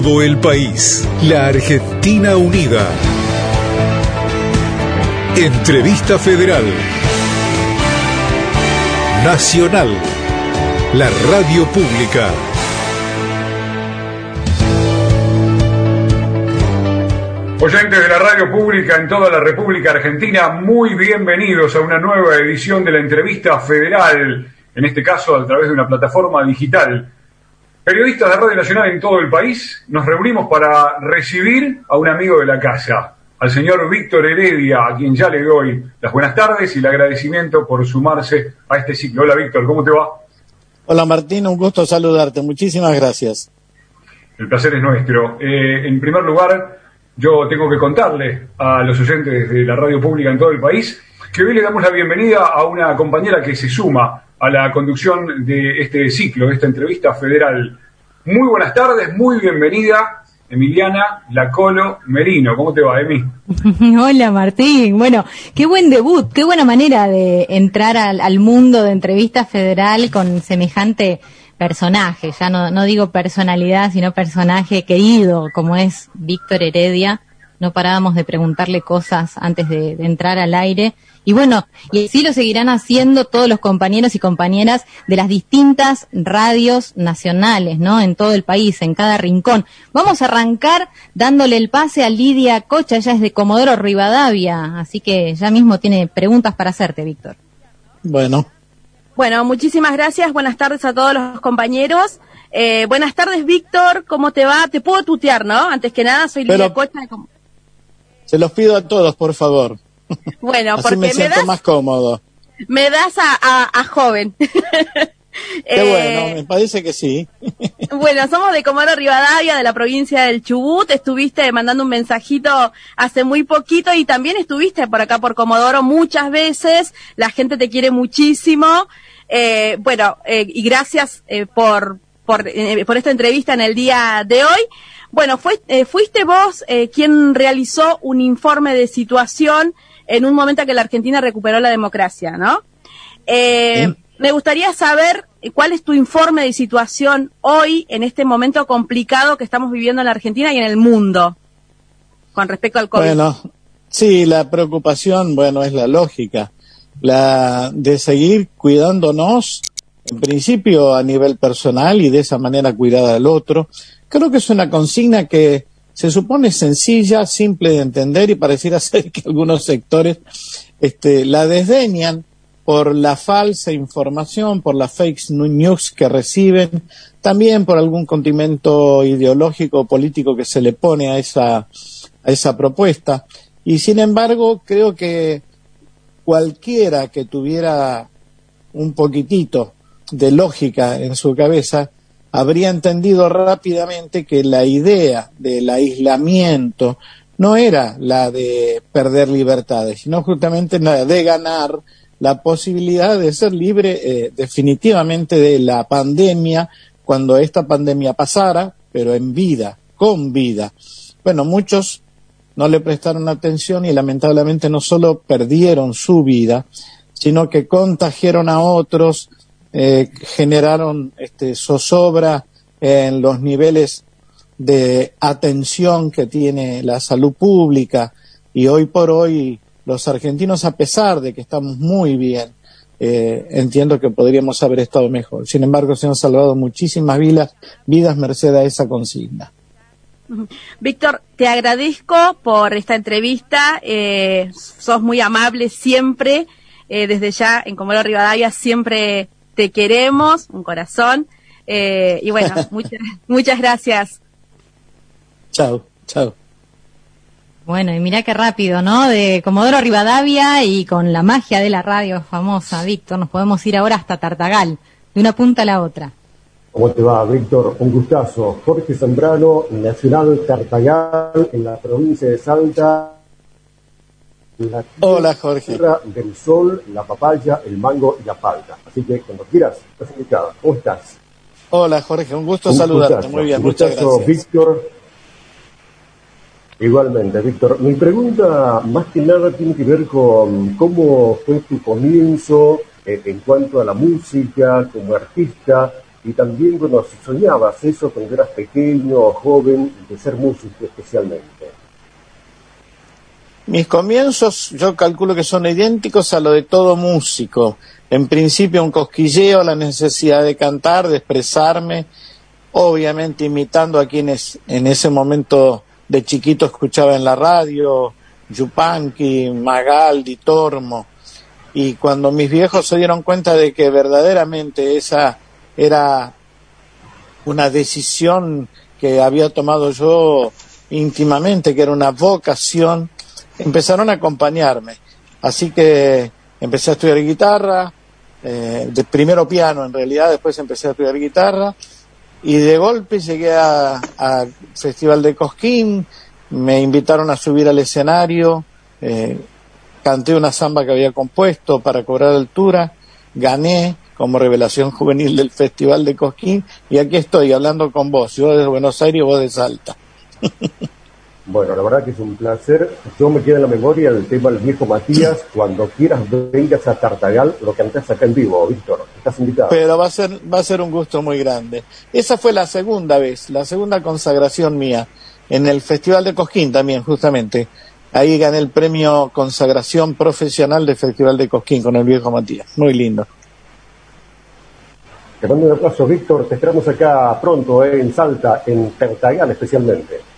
todo el país. La Argentina Unida. Entrevista Federal. Nacional. La Radio Pública. Oyentes de la radio pública en toda la República Argentina, muy bienvenidos a una nueva edición de la entrevista federal, en este caso a través de una plataforma digital. Periodistas de Radio Nacional en todo el país, nos reunimos para recibir a un amigo de la casa, al señor Víctor Heredia, a quien ya le doy las buenas tardes y el agradecimiento por sumarse a este ciclo. Hola Víctor, ¿cómo te va? Hola Martín, un gusto saludarte, muchísimas gracias. El placer es nuestro. Eh, en primer lugar, yo tengo que contarle a los oyentes de la radio pública en todo el país que hoy le damos la bienvenida a una compañera que se suma a la conducción de este ciclo, de esta entrevista federal. Muy buenas tardes, muy bienvenida, Emiliana Lacolo Merino. ¿Cómo te va, Emi? Hola, Martín. Bueno, qué buen debut, qué buena manera de entrar al, mundo de entrevista federal con semejante personaje, ya no, no digo personalidad, sino personaje querido, como es Víctor Heredia. No parábamos de preguntarle cosas antes de, de, entrar al aire. Y bueno, y así lo seguirán haciendo todos los compañeros y compañeras de las distintas radios nacionales, ¿no? En todo el país, en cada rincón. Vamos a arrancar dándole el pase a Lidia Cocha, ella es de Comodoro Rivadavia, así que ya mismo tiene preguntas para hacerte, Víctor. Bueno, bueno, muchísimas gracias. Buenas tardes a todos los compañeros. Eh, buenas tardes, Víctor. ¿Cómo te va? Te puedo tutear, ¿no? Antes que nada, soy Lidia Cocha. De... Se los pido a todos, por favor. Bueno, Así porque me siento das, más cómodo. Me das a, a, a joven. Qué bueno, me parece que sí. bueno, somos de Comoro Rivadavia, de la provincia del Chubut. Estuviste mandando un mensajito hace muy poquito y también estuviste por acá por Comodoro muchas veces. La gente te quiere muchísimo. Eh, bueno, eh, y gracias eh, por, por, por, esta entrevista en el día de hoy. Bueno, fue, fuiste vos quien realizó un informe de situación en un momento en que la Argentina recuperó la democracia, ¿no? ¿Sí? Me gustaría saber cuál es tu informe de situación hoy, en este momento complicado que estamos viviendo en la Argentina y en el mundo, con respecto al COVID. Bueno, sí, la preocupación, bueno, es la lógica, la de seguir cuidándonos, en principio a nivel personal y de esa manera cuidar al otro. Creo que es una consigna que se supone sencilla, simple de entender y pareciera ser que algunos sectores este, la desdeñan por la falsa información, por las fake news que reciben, también por algún condimento ideológico o político que se le pone a esa, a esa propuesta. Y sin embargo, creo que cualquiera que tuviera un poquitito de lógica en su cabeza, habría entendido rápidamente que la idea del aislamiento no era la de perder libertades, sino justamente la de ganar la posibilidad de ser libre eh, definitivamente de la pandemia cuando esta pandemia pasara, pero en vida, con vida. Bueno, muchos no le prestaron atención y lamentablemente no solo perdieron su vida, sino que contagiaron a otros, eh, generaron este, zozobra en los niveles de atención que tiene la salud pública y hoy por hoy los argentinos, a pesar de que estamos muy bien, eh, entiendo que podríamos haber estado mejor. Sin embargo, se han salvado muchísimas vidas, vidas merced a esa consigna. Víctor, te agradezco por esta entrevista. Eh, sos muy amable siempre. Eh, desde ya en Comodoro Rivadavia siempre te queremos, un corazón. Eh, y bueno, muchas, muchas gracias. Chao, chao. Bueno, y mira qué rápido, ¿no? De Comodoro Rivadavia y con la magia de la radio famosa, Víctor, nos podemos ir ahora hasta Tartagal, de una punta a la otra. ¿Cómo te va, Víctor? Un gustazo. Jorge Zambrano, Nacional Tartagal, en la provincia de Salta. La Hola, Jorge. Tierra del sol, la papaya, el mango y la palta. Así que cuando quieras, estás invitada. ¿Cómo estás? Hola, Jorge. Un gusto un saludarte. Gustazo. Muy bien, un muchas gustazo, gracias. Víctor. Igualmente, Víctor. Mi pregunta más que nada tiene que ver con cómo fue tu comienzo eh, en cuanto a la música, como artista, y también, bueno, si soñabas eso cuando eras pequeño o joven, de ser músico especialmente. Mis comienzos yo calculo que son idénticos a lo de todo músico. En principio un cosquilleo, la necesidad de cantar, de expresarme, obviamente imitando a quienes en ese momento de chiquito escuchaba en la radio, Yupanqui, Magaldi, Tormo. Y cuando mis viejos se dieron cuenta de que verdaderamente esa era una decisión que había tomado yo íntimamente, que era una vocación, empezaron a acompañarme. Así que empecé a estudiar guitarra, eh, de primero piano en realidad, después empecé a estudiar guitarra y de golpe llegué al Festival de Cosquín, me invitaron a subir al escenario, eh, canté una samba que había compuesto para cobrar altura, gané como revelación juvenil del Festival de Cosquín y aquí estoy hablando con vos, yo de Buenos Aires vos de Salta. Bueno, la verdad que es un placer. Yo me queda en la memoria el tema del viejo Matías. Cuando quieras vengas a Tartagal, lo cantás acá en vivo, Víctor. Estás invitado. Pero va a ser, va a ser un gusto muy grande. Esa fue la segunda vez, la segunda consagración mía en el Festival de Cosquín también, justamente. Ahí gané el premio consagración profesional del Festival de Cosquín con el viejo Matías. Muy lindo. Te mando un aplauso, Víctor. Te esperamos acá pronto, eh, en Salta, en Tartagal especialmente.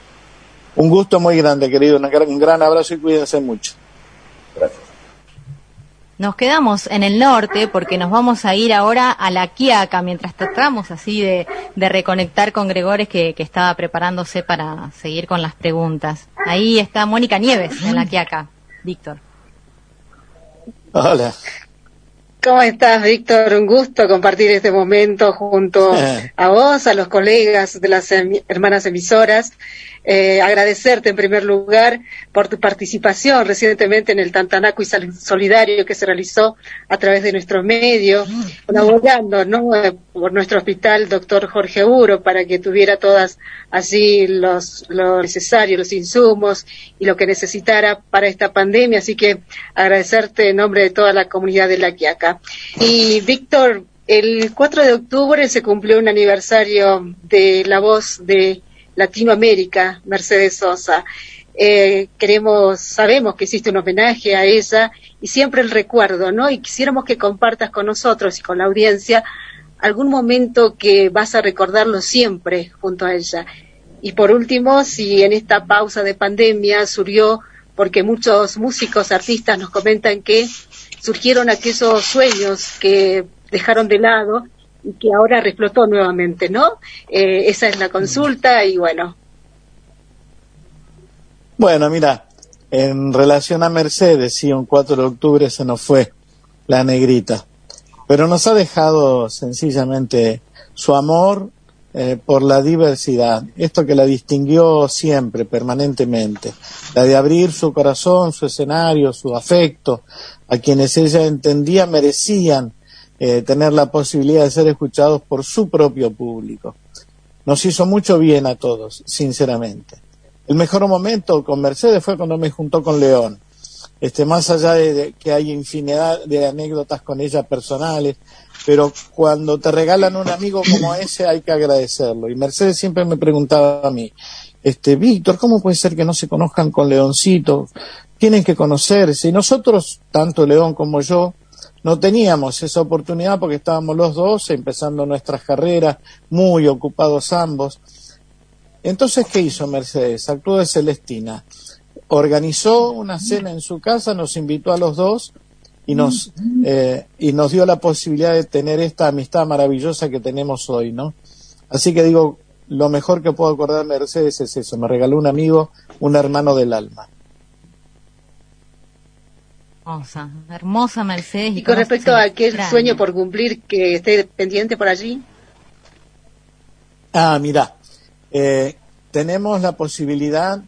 Un gusto muy grande, querido. Un gran abrazo y cuídense mucho. Gracias. Nos quedamos en el norte porque nos vamos a ir ahora a la Quiaca mientras tratamos así de, reconectar con Gregores que, que, estaba preparándose para seguir con las preguntas. Ahí está Mónica Nieves en la Quiaca. Víctor. Hola. ¿Cómo estás, Víctor? Un gusto compartir este momento junto a vos, a los colegas de las hermanas emisoras eh, agradecerte en primer lugar por tu participación recientemente en el Tantanaco y Solidario que se realizó a través de nuestro medio, colaborando ¿no? por nuestro hospital, doctor Jorge Uro, para que tuviera todas así los, lo necesario, los insumos y lo que necesitara para esta pandemia. Así que agradecerte en nombre de toda la comunidad de La Quiaca. Y Víctor, el 4 de octubre se cumplió un aniversario de la voz de Latinoamérica, Mercedes Sosa. Eh, queremos, sabemos que existe un homenaje a ella y siempre el recuerdo, ¿no? Y quisiéramos que compartas con nosotros y con la audiencia algún momento que vas a recordarlo siempre junto a ella. Y por último, si en esta pausa de pandemia surgió, porque muchos músicos, artistas nos comentan que surgieron aquellos sueños que dejaron de lado que ahora reflotó nuevamente, ¿no? Eh, esa es la consulta y bueno. Bueno, mira, en relación a Mercedes, sí, un 4 de octubre se nos fue la negrita, pero nos ha dejado sencillamente su amor eh, por la diversidad, esto que la distinguió siempre, permanentemente, la de abrir su corazón, su escenario, su afecto, a quienes ella entendía merecían eh, tener la posibilidad de ser escuchados por su propio público. Nos hizo mucho bien a todos, sinceramente. El mejor momento con Mercedes fue cuando me juntó con León. Este, más allá de, que hay infinidad de anécdotas con ella personales, pero cuando te regalan un amigo como ese hay que agradecerlo. Y Mercedes siempre me preguntaba a mí, este, Víctor, ¿cómo puede ser que no se conozcan con Leoncito? Tienen que conocerse. Y nosotros, tanto León como yo, no teníamos esa oportunidad porque estábamos los dos empezando nuestras carreras, muy ocupados ambos. Entonces, ¿qué hizo Mercedes? Actuó de Celestina. Organizó una cena en su casa, nos invitó a los dos y nos, eh, y nos dio la posibilidad de tener esta amistad maravillosa que tenemos hoy, ¿no? Así que digo, lo mejor que puedo acordar de Mercedes es eso, me regaló un amigo, un hermano del alma. Hermosa, hermosa Mercedes. Y, con respecto a aquel sueño por cumplir que esté pendiente por allí. Ah, mira, eh, tenemos la posibilidad,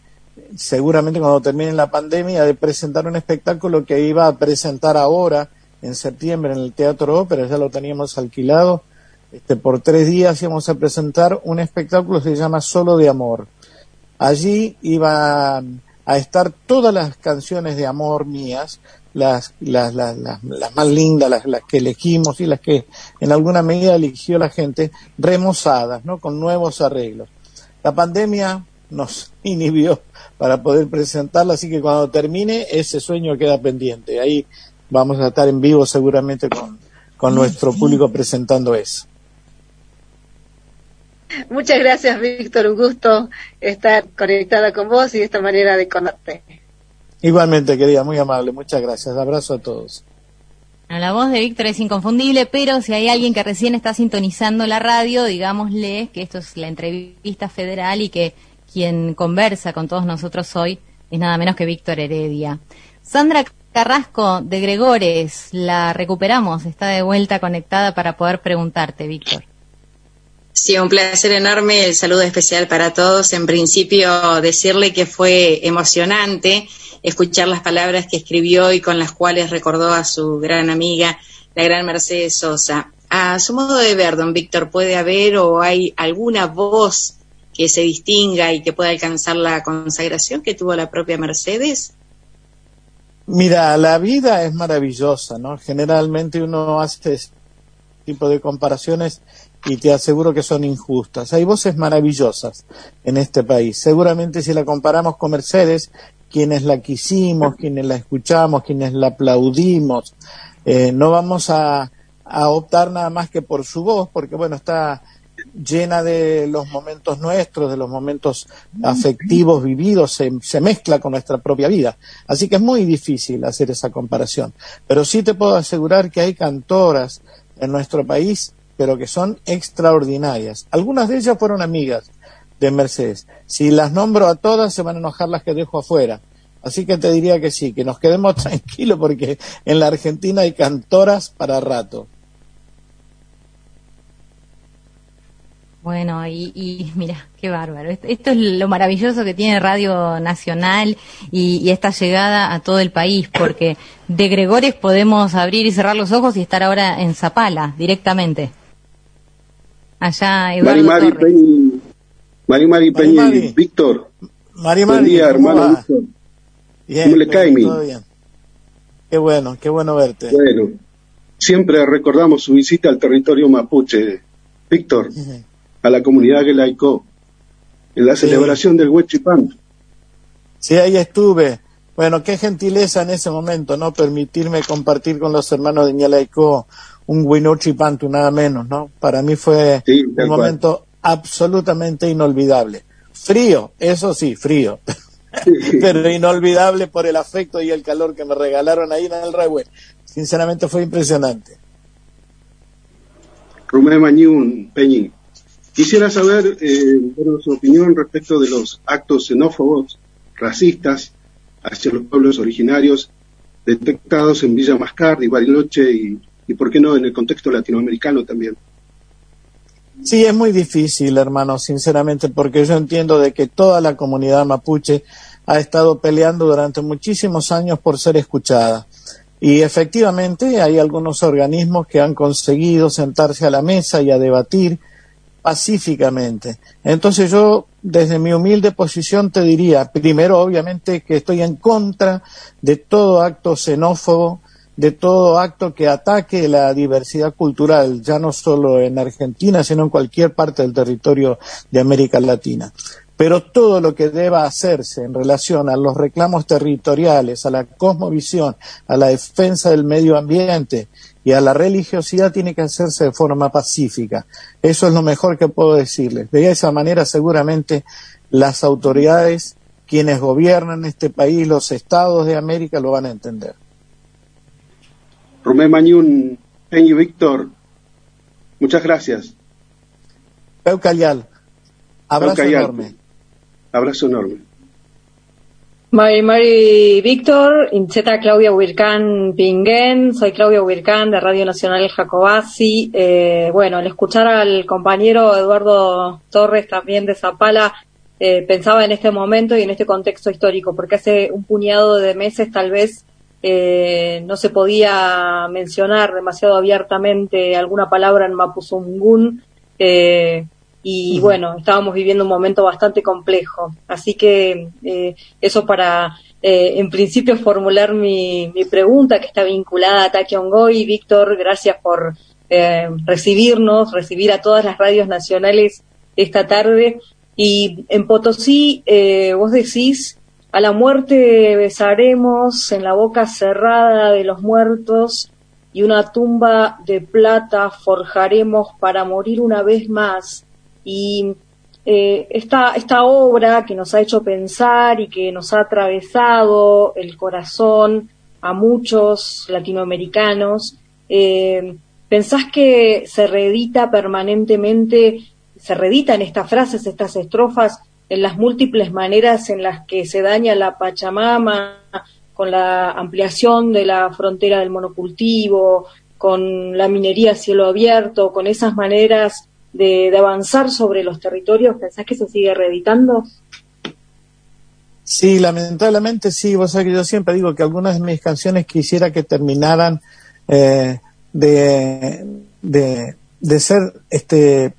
seguramente cuando termine la pandemia, de presentar un espectáculo que iba a presentar ahora, en septiembre, en el Teatro Ópera, ya lo teníamos alquilado. Este, por tres días íbamos a presentar un espectáculo que se llama Solo de Amor. Allí iban a estar todas las canciones de amor mías, las, las, las, las, más lindas, las, las que elegimos y las que en alguna medida eligió la gente, remozadas, ¿no? Con nuevos arreglos. La pandemia nos inhibió para poder presentarla, así que cuando termine ese sueño queda pendiente. Ahí vamos a estar en vivo seguramente con, con nuestro público presentando eso. Muchas gracias, Víctor. Un gusto estar conectada con vos y de esta manera de conocerte. Igualmente, querida, muy amable. Muchas gracias. Abrazo a todos. La voz de Víctor es inconfundible, pero si hay alguien que recién está sintonizando la radio, digámosle que esto es la entrevista federal y que quien conversa con todos nosotros hoy es nada menos que Víctor Heredia. Sandra Carrasco de Gregores, la recuperamos, está de vuelta conectada para poder preguntarte, Víctor. Sí, un placer enorme, el saludo especial para todos. En principio, decirle que fue emocionante escuchar las palabras que escribió y con las cuales recordó a su gran amiga, la gran Mercedes Sosa. A su modo de ver, don Víctor, ¿puede haber o hay alguna voz que se distinga y que pueda alcanzar la consagración que tuvo la propia Mercedes? Mira, la vida es maravillosa, ¿no? Generalmente uno hace tipo de comparaciones y te aseguro que son injustas. Hay voces maravillosas en este país. Seguramente si la comparamos con Mercedes, quienes la quisimos, quienes la escuchamos, quienes la aplaudimos, eh, no vamos a, optar nada más que por su voz, porque bueno, está llena de los momentos nuestros, de los momentos afectivos vividos, se, mezcla con nuestra propia vida. Así que es muy difícil hacer esa comparación. Pero sí te puedo asegurar que hay cantoras en nuestro país, pero que son extraordinarias. Algunas de ellas fueron amigas de Mercedes. Si las nombro a todas, se van a enojar las que dejo afuera. Así que te diría que sí, que nos quedemos tranquilos porque en la Argentina hay cantoras para rato. Bueno, y, mira, qué bárbaro. Esto es lo maravilloso que tiene Radio Nacional y, esta llegada a todo el país, porque de Gregores podemos abrir y cerrar los ojos y estar ahora en Zapala directamente. Allá, Eduardo Mari, Mari, Peñi, Mari, Mari Peña y Víctor. Mari, Buen día, hermano Víctor. ¿Cómo le cae, mi? Todo bien. Qué bueno, qué bueno verte. Bueno, siempre recordamos su visita al territorio mapuche. Víctor, a la comunidad que laicó en la celebración del Huechipán. Sí, ahí estuve. Bueno, qué gentileza en ese momento, ¿no? Permitirme compartir con los hermanos de Ñalaicó un Huinochipantu, nada menos, ¿no? Para mí fue un momento absolutamente inolvidable. Frío, eso sí, frío. Pero inolvidable por el afecto y el calor que me regalaron ahí en el Rehue. Sinceramente fue impresionante. Rumé Mañún, Peñín. Quisiera saber eh, su opinión respecto de los actos xenófobos, racistas, hacia los pueblos originarios detectados en Villa Mascardi, Bariloche y, y, por qué no, en el contexto latinoamericano también. Sí, es muy difícil, hermano, sinceramente, porque yo entiendo de que toda la comunidad mapuche ha estado peleando durante muchísimos años por ser escuchada. Y efectivamente hay algunos organismos que han conseguido sentarse a la mesa y a debatir pacíficamente. Entonces yo, desde mi humilde posición, te diría, primero, obviamente, que estoy en contra de todo acto xenófobo, de todo acto que ataque la diversidad cultural, ya no solo en Argentina, sino en cualquier parte del territorio de América Latina. Pero todo lo que deba hacerse en relación a los reclamos territoriales, a la cosmovisión, a la defensa del medio ambiente y a la religiosidad tiene que hacerse de forma pacífica. Eso es lo mejor que puedo decirles. De esa manera seguramente las autoridades, quienes gobiernan este país, los estados de América lo van a entender. Romé Mañún, Peñi Víctor, muchas gracias. Peucayal, abrazo enorme. Abrazo enorme. Mari Mari Víctor, Incheta Claudia Huircán Pinguen, soy Claudia Huircán de Radio Nacional Jacobasi. Eh, bueno, al escuchar al compañero Eduardo Torres también de Zapala, eh, pensaba en este momento y en este contexto histórico, porque hace un puñado de meses tal vez eh, no se podía mencionar demasiado abiertamente alguna palabra en Mapuzungún, eh, y bueno, estábamos viviendo un momento bastante complejo. Así que eh, eso para, eh, en principio, formular mi, mi, pregunta que está vinculada a Taki Ongoy. Víctor, gracias por eh, recibirnos, recibir a todas las radios nacionales esta tarde. Y en Potosí, eh, vos decís, a la muerte besaremos en la boca cerrada de los muertos y una tumba de plata forjaremos para morir una vez más y eh, esta, esta obra que nos ha hecho pensar y que nos ha atravesado el corazón a muchos latinoamericanos, eh, ¿pensás que se reedita permanentemente, se reeditan estas frases, estas estrofas, en las múltiples maneras en las que se daña la Pachamama, con la ampliación de la frontera del monocultivo, con la minería a cielo abierto, con esas maneras de, avanzar sobre los territorios? ¿Pensás que se sigue reeditando? Sí, lamentablemente sí. Vos sabés que yo siempre digo que algunas de mis canciones quisiera que terminaran eh, de, de, ser este,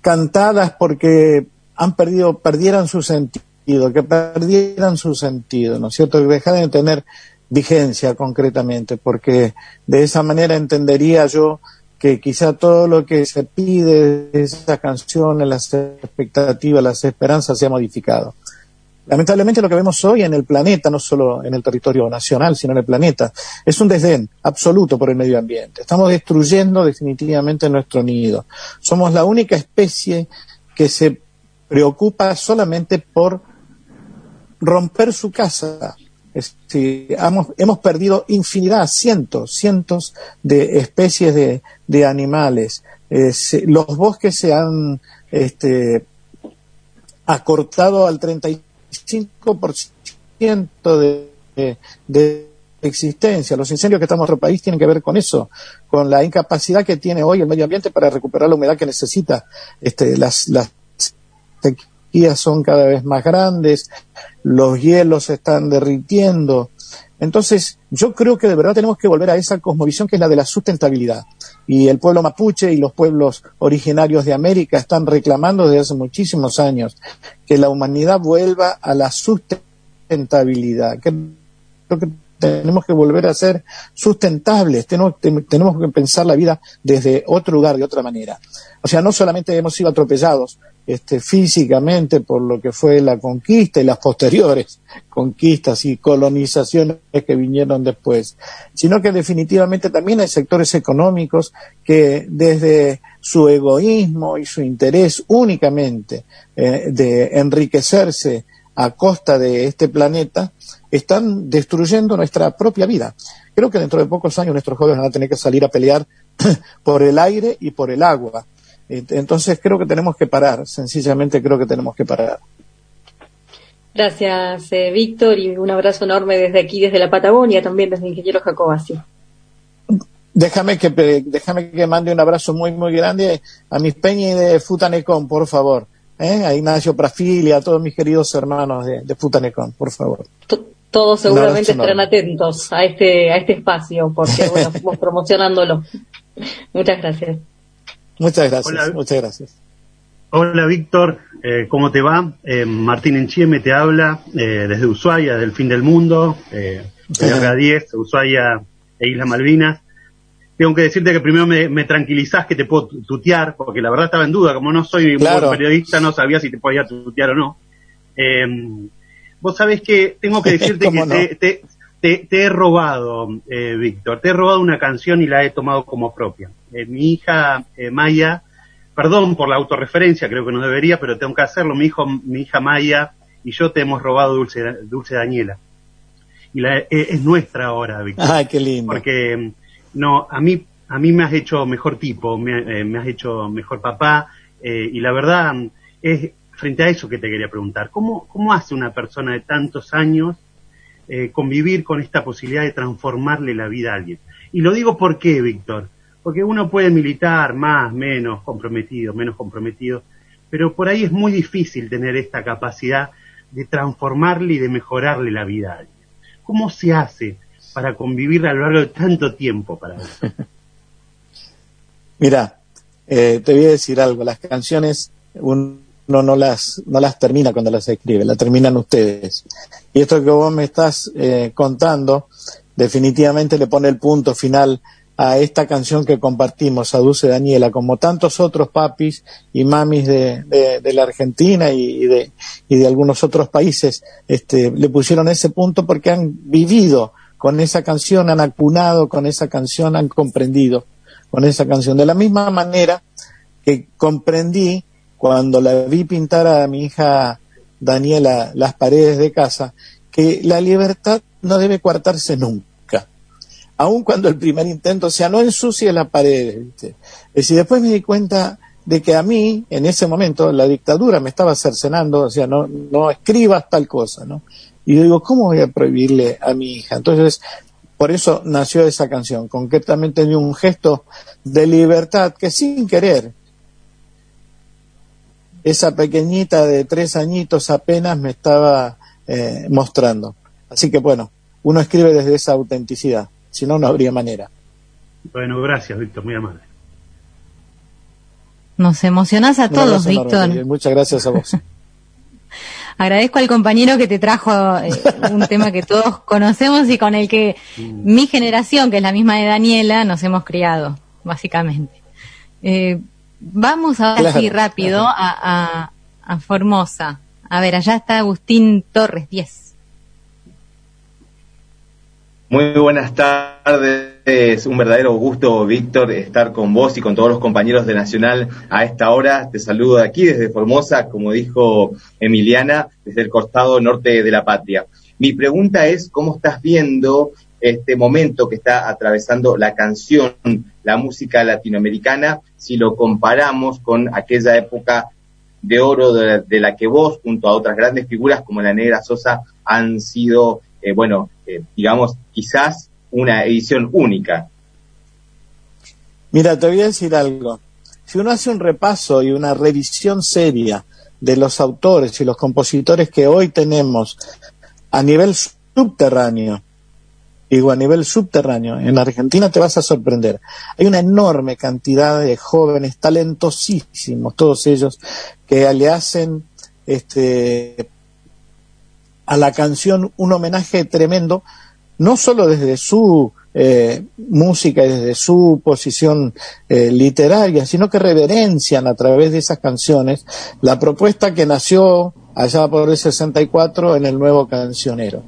cantadas porque han perdido, perdieran su sentido, que perdieran su sentido, ¿no es cierto? Que dejaran de tener vigencia concretamente, porque de esa manera entendería yo que quizá todo lo que se pide de esa canción, las expectativas, las esperanzas se ha modificado. Lamentablemente lo que vemos hoy en el planeta, no solo en el territorio nacional, sino en el planeta, es un desdén absoluto por el medio ambiente. Estamos destruyendo definitivamente nuestro nido. Somos la única especie que se preocupa solamente por romper su casa, hemos, hemos, perdido infinidad, cientos, cientos de especies de, de animales. los bosques se han este, acortado al 35% de, de, de existencia. Los incendios que estamos en nuestro país tienen que ver con eso, con la incapacidad que tiene hoy el medio ambiente para recuperar la humedad que necesita. Este, las, las son cada vez más grandes, los hielos se están derritiendo. Entonces, yo creo que de verdad tenemos que volver a esa cosmovisión que es la de la sustentabilidad. Y el pueblo mapuche y los pueblos originarios de América están reclamando desde hace muchísimos años que la humanidad vuelva a la sustentabilidad. Creo que tenemos que volver a ser sustentables, tenemos, tenemos que pensar la vida desde otro lugar, de otra manera. O sea, no solamente hemos sido atropellados este, físicamente por lo que fue la conquista y las posteriores conquistas y colonizaciones que vinieron después, sino que definitivamente también hay sectores económicos que desde su egoísmo y su interés únicamente eh, de enriquecerse a costa de este planeta, están destruyendo nuestra propia vida. Creo que dentro de pocos años nuestros jóvenes van a tener que salir a pelear por el aire y por el agua entonces creo que tenemos que parar, sencillamente creo que tenemos que parar. Gracias, eh, Víctor, y un abrazo enorme desde aquí, desde la Patagonia, también desde Ingeniero Jacobasi. Déjame que, déjame que mande un abrazo muy, muy grande a mis peñas de Futanecón, por favor. ¿eh? A Ignacio Prafil y a todos mis queridos hermanos de, de Futanecón, por favor. Todos seguramente estarán atentos a este, a este espacio, porque bueno, estamos promocionándolo. Muchas gracias. Muchas gracias, muchas gracias. Hola Víctor, eh, ¿cómo te va? Eh, Martín Enchieme te habla eh, desde Ushuaia, del fin del mundo, eh, 10, Ushuaia e Isla Malvinas. Tengo que decirte que primero me, me, tranquilizás que te puedo tutear, porque la verdad estaba en duda, como no soy un buen periodista, no sabía si te podía tutear o no. Eh, vos sabés que tengo que decirte que te, te, te, he robado, eh, Víctor, te he robado una canción y la he tomado como propia. Eh, mi hija eh, Maya, perdón por la autorreferencia, creo que no debería, pero tengo que hacerlo. Mi hijo, mi hija Maya y yo te hemos robado Dulce, Dulce Daniela. Y la, eh, es nuestra ahora, Víctor. Ay, qué lindo. Porque, no, a mí, a mí me has hecho mejor tipo, me, me has hecho mejor papá, y la verdad es frente a eso que te quería preguntar. ¿Cómo, cómo hace una persona de tantos años eh, convivir con esta posibilidad de transformarle la vida a alguien. Y lo digo por qué, Víctor, porque uno puede militar más, menos comprometido, menos comprometido, pero por ahí es muy difícil tener esta capacidad de transformarle y de mejorarle la vida a alguien. ¿Cómo se hace para convivir a lo largo de tanto tiempo para eso? Mira, eh, te voy a decir algo, las canciones uno no las, no las termina cuando las escribe, las terminan ustedes. Y esto que vos me estás eh, contando, definitivamente le pone el punto final a esta canción que compartimos, a Dulce Daniela, como tantos otros papis y mamis de, de, la Argentina y, de, y de algunos otros países, este, le pusieron ese punto porque han vivido con esa canción, han acunado con esa canción, han comprendido con esa canción. De la misma manera que comprendí cuando la vi pintar a mi hija Daniela las paredes de casa, que la libertad no debe coartarse nunca aun cuando el primer intento sea no ensucie la pared. Y después me di cuenta de que a mí, en ese momento, la dictadura me estaba cercenando, o sea, no, no escribas tal cosa, ¿no? Y yo digo, ¿cómo voy a prohibirle a mi hija? Entonces, por eso nació esa canción, concretamente de un gesto de libertad que sin querer, esa pequeñita de tres añitos apenas me estaba eh, mostrando. Así que bueno, uno escribe desde esa autenticidad si no, no habría manera. Bueno, gracias, Víctor, muy amable. Nos emocionás a todos, Víctor. muchas gracias a vos. Agradezco al compañero que te trajo eh, un tema que todos conocemos y con el que mi generación, que es la misma de Daniela, nos hemos criado, básicamente. Eh, vamos ahora sí rápido a, a Formosa. A ver, allá está Agustín Torres 10. Muy buenas tardes, un verdadero gusto, Víctor, estar con vos y con todos los compañeros de Nacional a esta hora. Te saludo aquí desde Formosa, como dijo Emiliana, desde el costado norte de la patria. Mi pregunta es, ¿cómo estás viendo este momento que está atravesando la canción, la música latinoamericana, si lo comparamos con aquella época de oro de, la que vos, junto a otras grandes figuras como la Negra Sosa, han sido, eh, bueno, eh, digamos, quizás una edición única. Mira, te voy a decir algo. Si uno hace un repaso y una revisión seria de los autores y los compositores que hoy tenemos a nivel subterráneo, digo a nivel subterráneo, en Argentina te vas a sorprender. Hay una enorme cantidad de jóvenes talentosísimos, todos ellos, que le hacen este, a la canción un homenaje tremendo, no solo desde su eh, música y desde su posición eh, literaria, sino que reverencian a través de esas canciones la propuesta que nació allá por el 64 en el nuevo cancionero.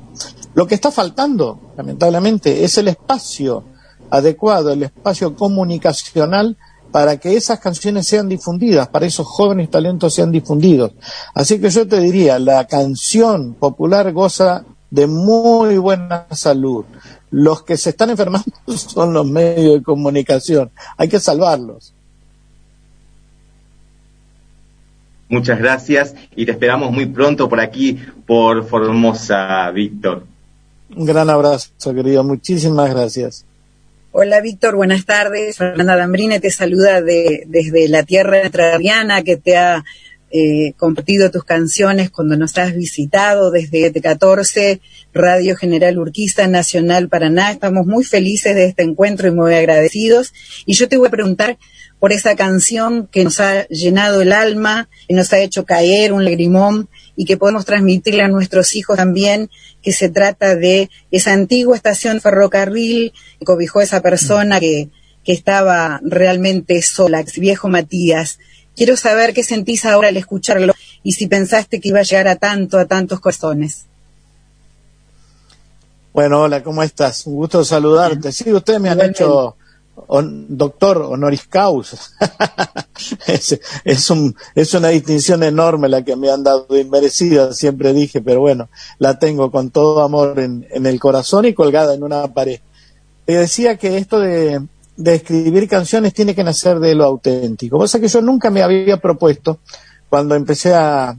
Lo que está faltando, lamentablemente, es el espacio adecuado, el espacio comunicacional para que esas canciones sean difundidas, para esos jóvenes talentos sean difundidos. Así que yo te diría, la canción popular goza de muy buena salud. Los que se están enfermando son los medios de comunicación. Hay que salvarlos. Muchas gracias y te esperamos muy pronto por aquí, por Formosa, Víctor. Un gran abrazo, querido. Muchísimas gracias. Hola Víctor, buenas tardes. Fernanda Dambrine te saluda de, desde la tierra entrerriana que te ha eh, compartido tus canciones cuando nos has visitado desde 14 Radio General Urquiza Nacional Paraná. Estamos muy felices de este encuentro y muy agradecidos. Y yo te voy a preguntar por esa canción que nos ha llenado el alma, que nos ha hecho caer un lagrimón y que podemos transmitirle a nuestros hijos también, que se trata de esa antigua estación ferrocarril que cobijó a esa persona que, que estaba realmente sola, viejo Matías. Quiero saber qué sentís ahora al escucharlo y si pensaste que iba a llegar a tanto, a tantos corazones. Bueno, hola, ¿cómo estás? Un gusto saludarte. Sí, ustedes me han hecho doctor honoris causa. es, un, es una distinción enorme la que me han dado, inmerecida, siempre dije, pero bueno, la tengo con todo amor en, en el corazón y colgada en una pared. Te decía que esto de, de escribir canciones tiene que nacer de lo auténtico, cosa que yo nunca me había propuesto cuando empecé a,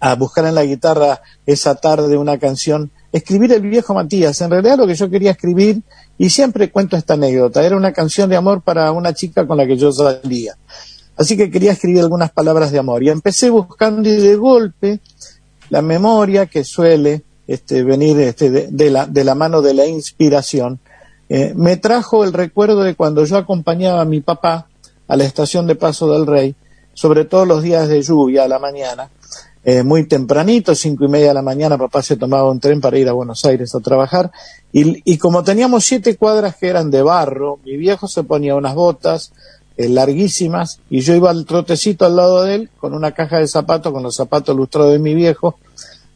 a buscar en la guitarra esa tarde una canción, escribir el viejo Matías. En realidad lo que yo quería escribir y siempre cuento esta anécdota. Era una canción de amor para una chica con la que yo salía. Así que quería escribir algunas palabras de amor. Y empecé buscando y de golpe la memoria que suele este, venir este, de, la, de la mano de la inspiración, eh, me trajo el recuerdo de cuando yo acompañaba a mi papá a la estación de Paso del Rey, sobre todo los días de lluvia a la mañana, eh, muy tempranito, cinco y media de la mañana, papá se tomaba un tren para ir a Buenos Aires a trabajar, y, y como teníamos siete cuadras que eran de barro, mi viejo se ponía unas botas eh, larguísimas, y yo iba al trotecito al lado de él, con una caja de zapatos, con los zapatos lustrados de mi viejo,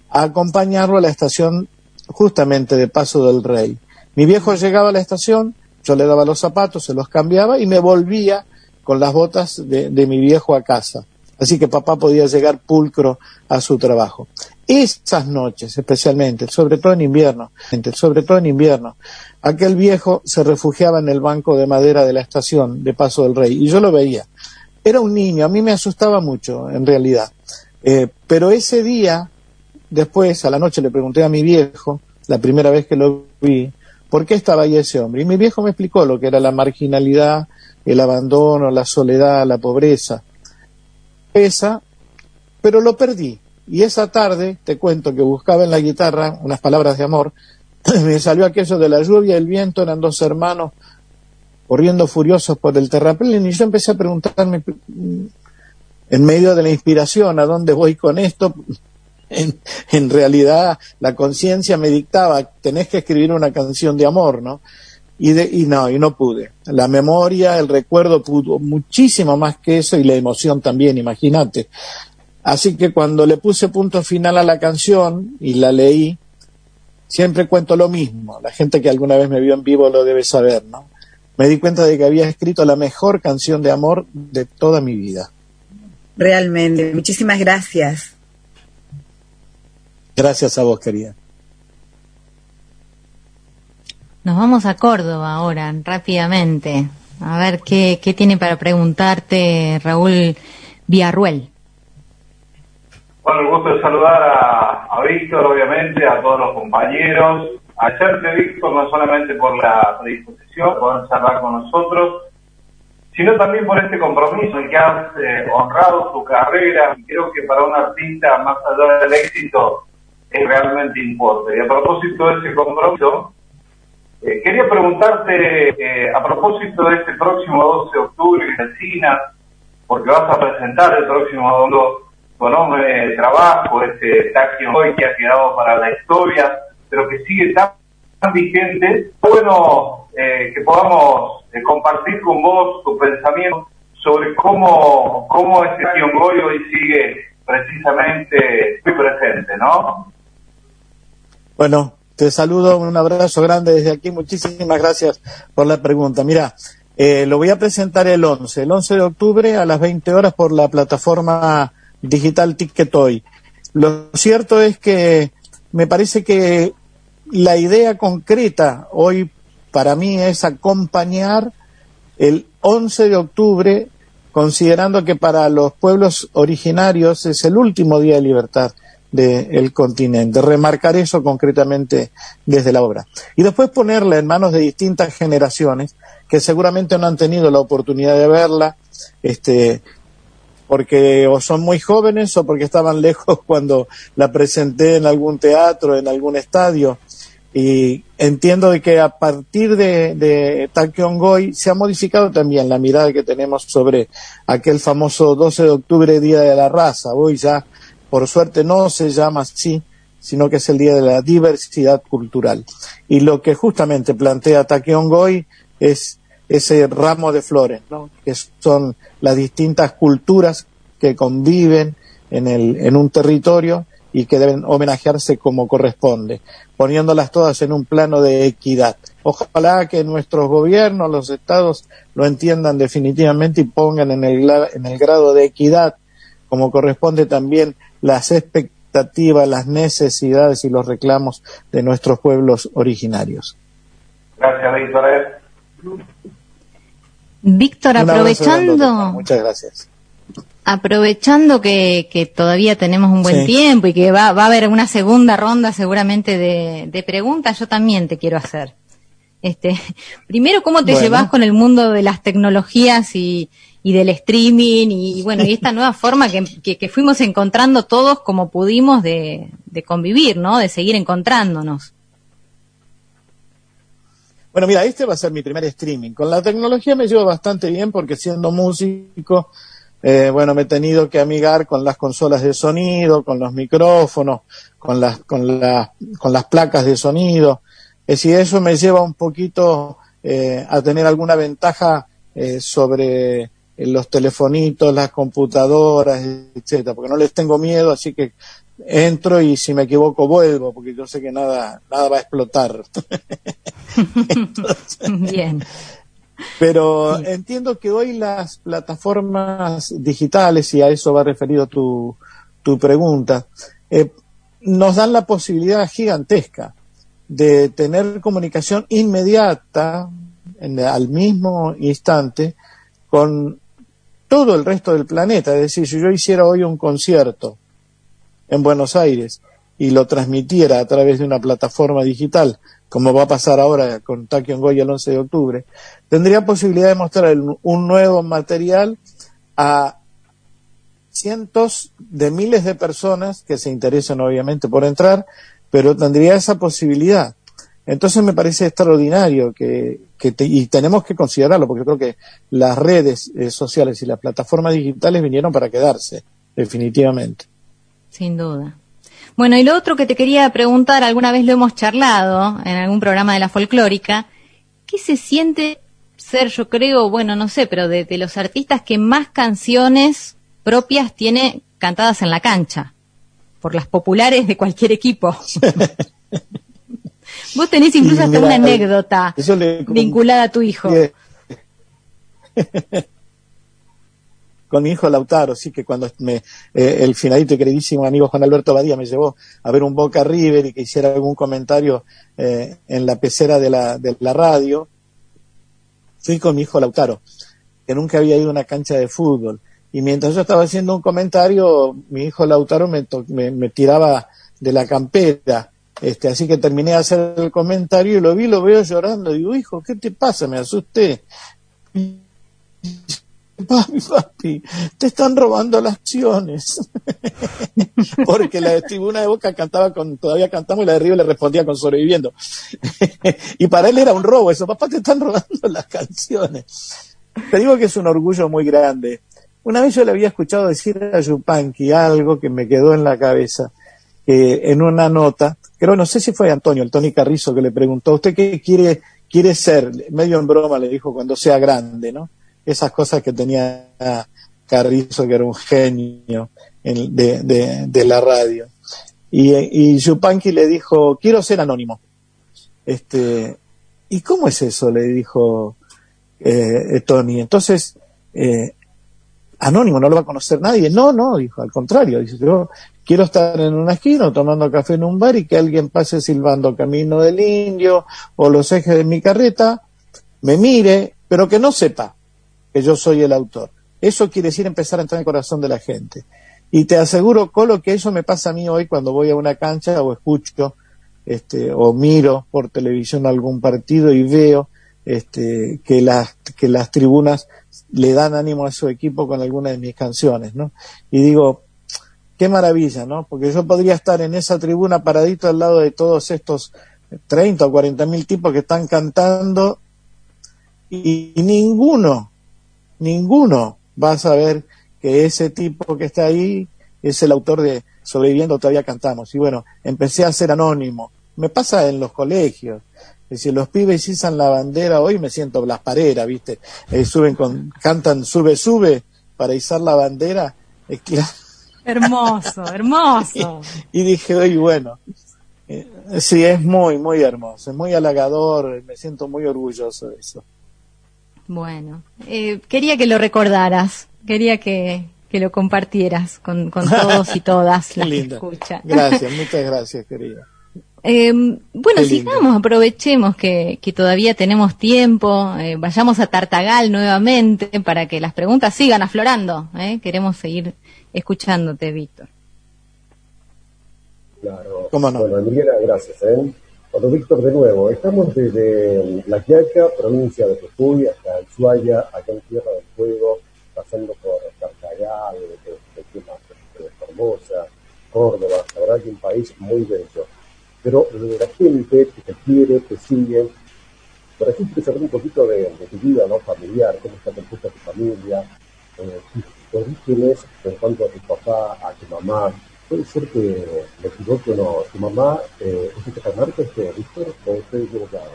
a acompañarlo a la estación justamente de Paso del Rey. Mi viejo llegaba a la estación, yo le daba los zapatos, se los cambiaba y me volvía con las botas de, de mi viejo a casa. Así que papá podía llegar pulcro a su trabajo. Esas noches, especialmente, sobre todo en invierno, sobre todo en invierno, aquel viejo se refugiaba en el banco de madera de la estación de Paso del Rey y yo lo veía. Era un niño, a mí me asustaba mucho, en realidad. Eh, pero ese día, después, a la noche le pregunté a mi viejo, la primera vez que lo vi, ¿por qué estaba ahí ese hombre? Y mi viejo me explicó lo que era la marginalidad, el abandono, la soledad, la pobreza esa, pero lo perdí. Y esa tarde, te cuento que buscaba en la guitarra unas palabras de amor, me salió aquello de la lluvia y el viento, eran dos hermanos corriendo furiosos por el terraplén y yo empecé a preguntarme mm, en medio de la inspiración a dónde voy con esto. En, en realidad la conciencia me dictaba, tenés que escribir una canción de amor, ¿no? Y, de, y no, y no pude. La memoria, el recuerdo pudo muchísimo más que eso y la emoción también, imagínate. Así que cuando le puse punto final a la canción y la leí, siempre cuento lo mismo. La gente que alguna vez me vio en vivo lo debe saber, ¿no? Me di cuenta de que había escrito la mejor canción de amor de toda mi vida. Realmente, muchísimas gracias. Gracias a vos, querida. Nos vamos a Córdoba ahora, rápidamente. A ver qué, qué tiene para preguntarte Raúl Villarruel. Bueno, el gusto de saludar a, Víctor, obviamente, a todos los compañeros. Hacerte, Víctor, no solamente por la predisposición, poder charlar con nosotros, sino también por este compromiso en que has eh, honrado tu carrera. Creo que para un artista, más allá del éxito, es realmente importante. Y a propósito de ese compromiso, eh, quería preguntarte, eh, a propósito de este próximo 12 de octubre en Cina, porque vas a presentar el próximo domingo tu nombre de trabajo, este taxi hoy que ha quedado para la historia, pero que sigue tan, vigente. Bueno, eh, que podamos compartir con vos tu pensamiento sobre cómo, cómo este hoy hoy sigue precisamente muy presente, ¿no? Bueno, te saludo, un abrazo grande desde aquí. Muchísimas gracias por la pregunta. Mira, eh, lo voy a presentar el 11, el 11 de octubre a las 20 horas por la plataforma digital Ticketoy. Lo cierto es que me parece que la idea concreta hoy para mí es acompañar el 11 de octubre, considerando que para los pueblos originarios es el último día de libertad del continente. Remarcar eso concretamente desde la obra. Y después ponerla en manos de distintas generaciones que seguramente no han tenido la oportunidad de verla, este, porque o son muy jóvenes o porque estaban lejos cuando la presenté en algún teatro, en algún estadio. Y entiendo de que a partir de, de se ha modificado también la mirada que tenemos sobre aquel famoso 12 de octubre, Día de la Raza. Hoy ya por suerte no se llama así, sino que es el Día de la Diversidad Cultural. Y lo que justamente plantea Takeon Goy es ese ramo de flores, que son las distintas culturas que conviven en, el, en un territorio y que deben homenajearse como corresponde, poniéndolas todas en un plano de equidad. Ojalá que nuestros gobiernos, los estados, lo entiendan definitivamente y pongan en el, en el grado de equidad, como corresponde también las expectativas, las necesidades y los reclamos de nuestros pueblos originarios. Gracias, Víctor. Víctor, aprovechando. Muchas gracias. Aprovechando que, que, todavía tenemos un buen tiempo y que va, va, a haber una segunda ronda seguramente de, de, preguntas, yo también te quiero hacer. Este, primero, ¿cómo te llevas con el mundo de las tecnologías y, y del streaming y, bueno, y esta nueva forma que, que, fuimos encontrando todos como pudimos de, de convivir, ¿no? De seguir encontrándonos. Bueno, mira, este va a ser mi primer streaming. Con la tecnología me llevo bastante bien porque siendo músico, eh, bueno, me he tenido que amigar con las consolas de sonido, con los micrófonos, con las, con la, con las placas de sonido. Es decir, eso me lleva un poquito eh, a tener alguna ventaja eh, sobre los telefonitos, las computadoras, etcétera, porque no les tengo miedo, así que entro y si me equivoco vuelvo, porque yo sé que nada, nada va a explotar. Bien. Pero entiendo que hoy las plataformas digitales, y a eso va referido tu, tu pregunta, eh, nos dan la posibilidad gigantesca de tener comunicación inmediata, en, al mismo instante, con todo el resto del planeta. Es decir, si yo hiciera hoy un concierto en Buenos Aires y lo transmitiera a través de una plataforma digital, como va a pasar ahora con Takio Goy el 11 de octubre, tendría posibilidad de mostrar un nuevo material a cientos de miles de personas que se interesan obviamente por entrar, pero tendría esa posibilidad. Entonces me parece extraordinario que, que y tenemos que considerarlo, porque creo que las redes eh, sociales y las plataformas digitales vinieron para quedarse, definitivamente. Sin duda. Bueno, y lo otro que te quería preguntar, alguna vez lo hemos charlado en algún programa de la folclórica, ¿qué se siente ser, yo creo, bueno, no sé, pero de, los artistas que más canciones propias tiene cantadas en la cancha, por las populares de cualquier equipo? Vos tenés incluso hasta una anécdota vinculada a tu hijo. con mi hijo Lautaro, sí que cuando me, eh, el finalito y queridísimo amigo Juan Alberto Badía me llevó a ver un Boca River y que hiciera algún comentario eh, en la pecera de la, de la radio, fui con mi hijo Lautaro, que nunca había ido a una cancha de fútbol. Y mientras yo estaba haciendo un comentario, mi hijo Lautaro me, me, me tiraba de la campera. Este, así que terminé de hacer el comentario y lo vi, lo veo llorando. Digo, hijo, ¿qué te pasa? Me asusté papi, papi, te están robando las acciones. Porque la de Tribuna de Boca cantaba con, todavía cantamos y la de River le respondía con sobreviviendo. y para él era un robo eso, papá, te están robando las canciones. Te digo que es un orgullo muy grande. Una vez yo le había escuchado decir a Yupanqui algo que me quedó en la cabeza, que en una nota, creo, no sé si fue Antonio, el Tony Carrizo, que le preguntó, ¿usted qué quiere, quiere ser? Medio en broma le dijo, cuando sea grande, ¿no? esas cosas que tenía Carrizo, que era un genio de, de, la radio. Y, y Yupanqui le dijo, quiero ser anónimo. Este, ¿y cómo es eso? Le dijo eh, Tony. Entonces, eh, anónimo, no lo va a conocer nadie. No, no, dijo, al contrario. Dice, yo quiero estar en una esquina tomando café en un bar y que alguien pase silbando Camino del Indio o los ejes de mi carreta, me mire, pero que no sepa que yo soy el autor. Eso quiere decir empezar a entrar en el corazón de la gente. Y te aseguro, Colo, que eso me pasa a mí hoy cuando voy a una cancha o escucho este, o miro por televisión algún partido y veo este, que, las, que las tribunas le dan ánimo a su equipo con alguna de mis canciones, ¿no? Y digo, qué maravilla, ¿no? Porque yo podría estar en esa tribuna paradito al lado de todos estos 30 o 40 mil tipos que están cantando y ninguno ninguno va a saber que ese tipo que está ahí es el autor de Sobreviviendo todavía cantamos. Y bueno, empecé a ser anónimo. Me pasa en los colegios. Es decir, los pibes izan la bandera hoy, me siento blasparera, ¿viste? Eh, suben con, cantan sube, sube para izar la bandera. Hermoso, hermoso. y, dije, oye, bueno, eh, sí, es muy, muy hermoso, es muy halagador, me siento muy orgulloso de eso. Bueno, eh, quería que lo recordaras, quería que, lo compartieras con, todos y todas las que escuchan. Gracias, muchas gracias, querida. Em, bueno, sigamos, aprovechemos que, todavía tenemos tiempo, eh, vayamos a Tartagal nuevamente para que las preguntas sigan aflorando. ¿eh? Queremos seguir escuchándote, Víctor. Claro. ¿Cómo no? Bueno, Emiliana, gracias. ¿eh? Bueno, Víctor, de nuevo, estamos desde La Quiaca, provincia de Jujuy, hasta Ushuaia, acá en Tierra del Fuego, pasando por Cartagal, de, de, Formosa, Córdoba, la verdad que un país muy bello. Pero la gente que te quiere, te sigue, Víctor, así que saber un poquito de, tu vida ¿no? familiar, cómo está compuesta tu familia, eh, orígenes en cuanto a tu papá, a tu mamá. Puede ser que me equivoque o no, tu mamá eh, es de Catamarca, este, Víctor, o estoy equivocado.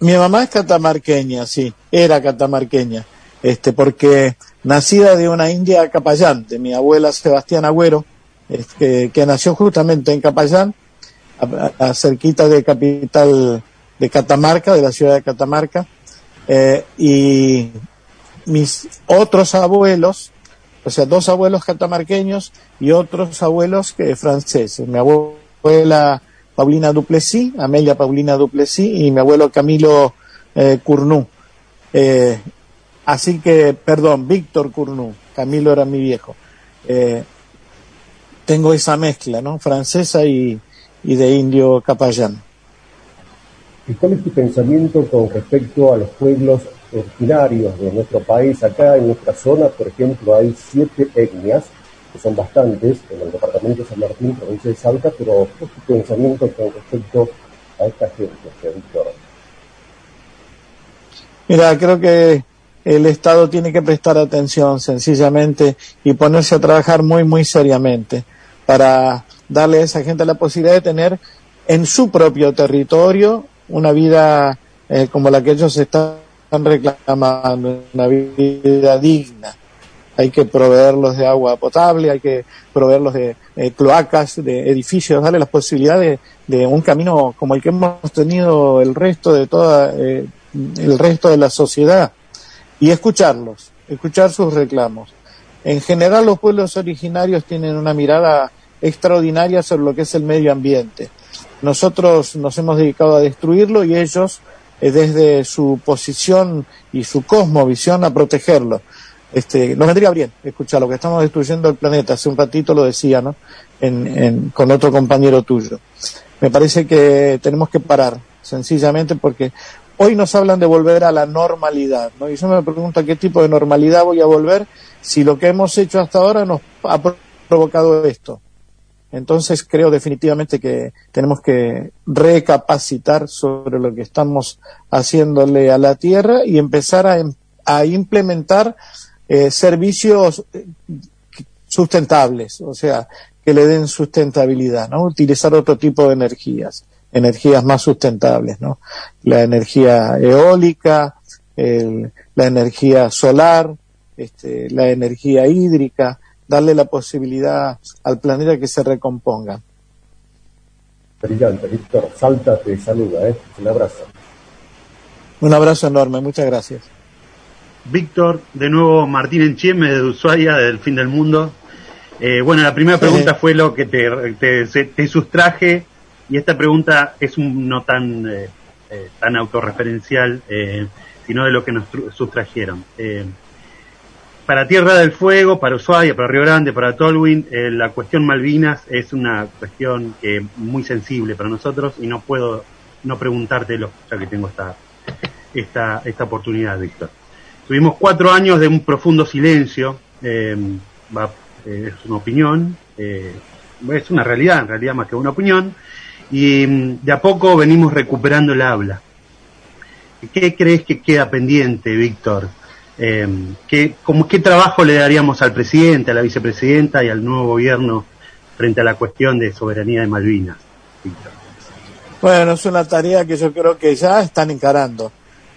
Mi mamá es catamarqueña, sí, era catamarqueña, este, porque nacida de una india capayán, de mi abuela Sebastián Agüero, este, que nació justamente en Capayán, a, cerquita de capital de Catamarca, de la ciudad de Catamarca, eh, y mis otros abuelos, o sea, dos abuelos catamarqueños y otros abuelos que franceses. Mi abuela Paulina Duplessis, Amelia Paulina Duplessis y mi abuelo Camilo eh. Eh, así que, perdón, Víctor Cournú, Camilo era mi viejo. Eh, tengo esa mezcla, ¿no? Francesa y, de indio capayán. ¿Y cuál es tu pensamiento con respecto a los pueblos originarios de nuestro país? Acá en nuestra zona, por ejemplo, hay siete etnias, que son bastantes, en el departamento de San Martín, provincia de Salta, pero ¿cuál es tu pensamiento con respecto a esta gente, Víctor? Mira, creo que el Estado tiene que prestar atención sencillamente y ponerse a trabajar muy, muy seriamente para darle a esa gente la posibilidad de tener en su propio territorio una vida eh, como la que ellos están reclamando, una vida digna. Hay que proveerlos de agua potable, hay que proveerlos de cloacas, de edificios, darle las posibilidades de, un camino como el que hemos tenido el resto de toda, eh, el resto de la sociedad y escucharlos, escuchar sus reclamos. En general los pueblos originarios tienen una mirada extraordinaria sobre lo que es el medio ambiente. Nosotros nos hemos dedicado a destruirlo y ellos, eh, desde su posición y su cosmovisión, a protegerlo. Este, nos vendría bien escuchar lo que estamos destruyendo el planeta. Hace un ratito lo decía, ¿no? con otro compañero tuyo. Me parece que tenemos que parar, sencillamente porque hoy nos hablan de volver a la normalidad, ¿no? Y yo me pregunto a qué tipo de normalidad voy a volver si lo que hemos hecho hasta ahora nos ha provocado esto. Entonces creo definitivamente que tenemos que recapacitar sobre lo que estamos haciéndole a la tierra y empezar a, em, implementar eh, servicios eh, sustentables, o sea, que le den sustentabilidad, ¿no? Utilizar otro tipo de energías, energías más sustentables, ¿no? La energía eólica, la energía solar, este, la energía hídrica, darle la posibilidad al planeta que se recomponga. Brillante, Víctor. Salta te saluda, ¿eh? Un abrazo. Un abrazo enorme, muchas gracias. Víctor, de nuevo Martín Enchieme de Ushuaia, del fin del mundo. Eh, bueno, la primera pregunta fue lo que te, te, sustraje y esta pregunta es un, no tan, eh, eh, tan autorreferencial, sino de lo que nos sustrajeron para Tierra del Fuego, para Ushuaia, para Río Grande, para Tolwyn, eh, la cuestión Malvinas es una cuestión que muy sensible para nosotros y no puedo no preguntártelo, ya que tengo esta, esta, esta oportunidad, Víctor. Tuvimos cuatro años de un profundo silencio, eh, eh, es una opinión, es una realidad, en realidad más que una opinión, y mm, de a poco venimos recuperando el habla. ¿Qué crees que queda pendiente, Víctor, eh, ¿qué, ¿qué trabajo le daríamos al presidente, a la vicepresidenta y al nuevo gobierno frente a la cuestión de soberanía de Malvinas? Bueno, es una tarea que yo creo que ya están encarando,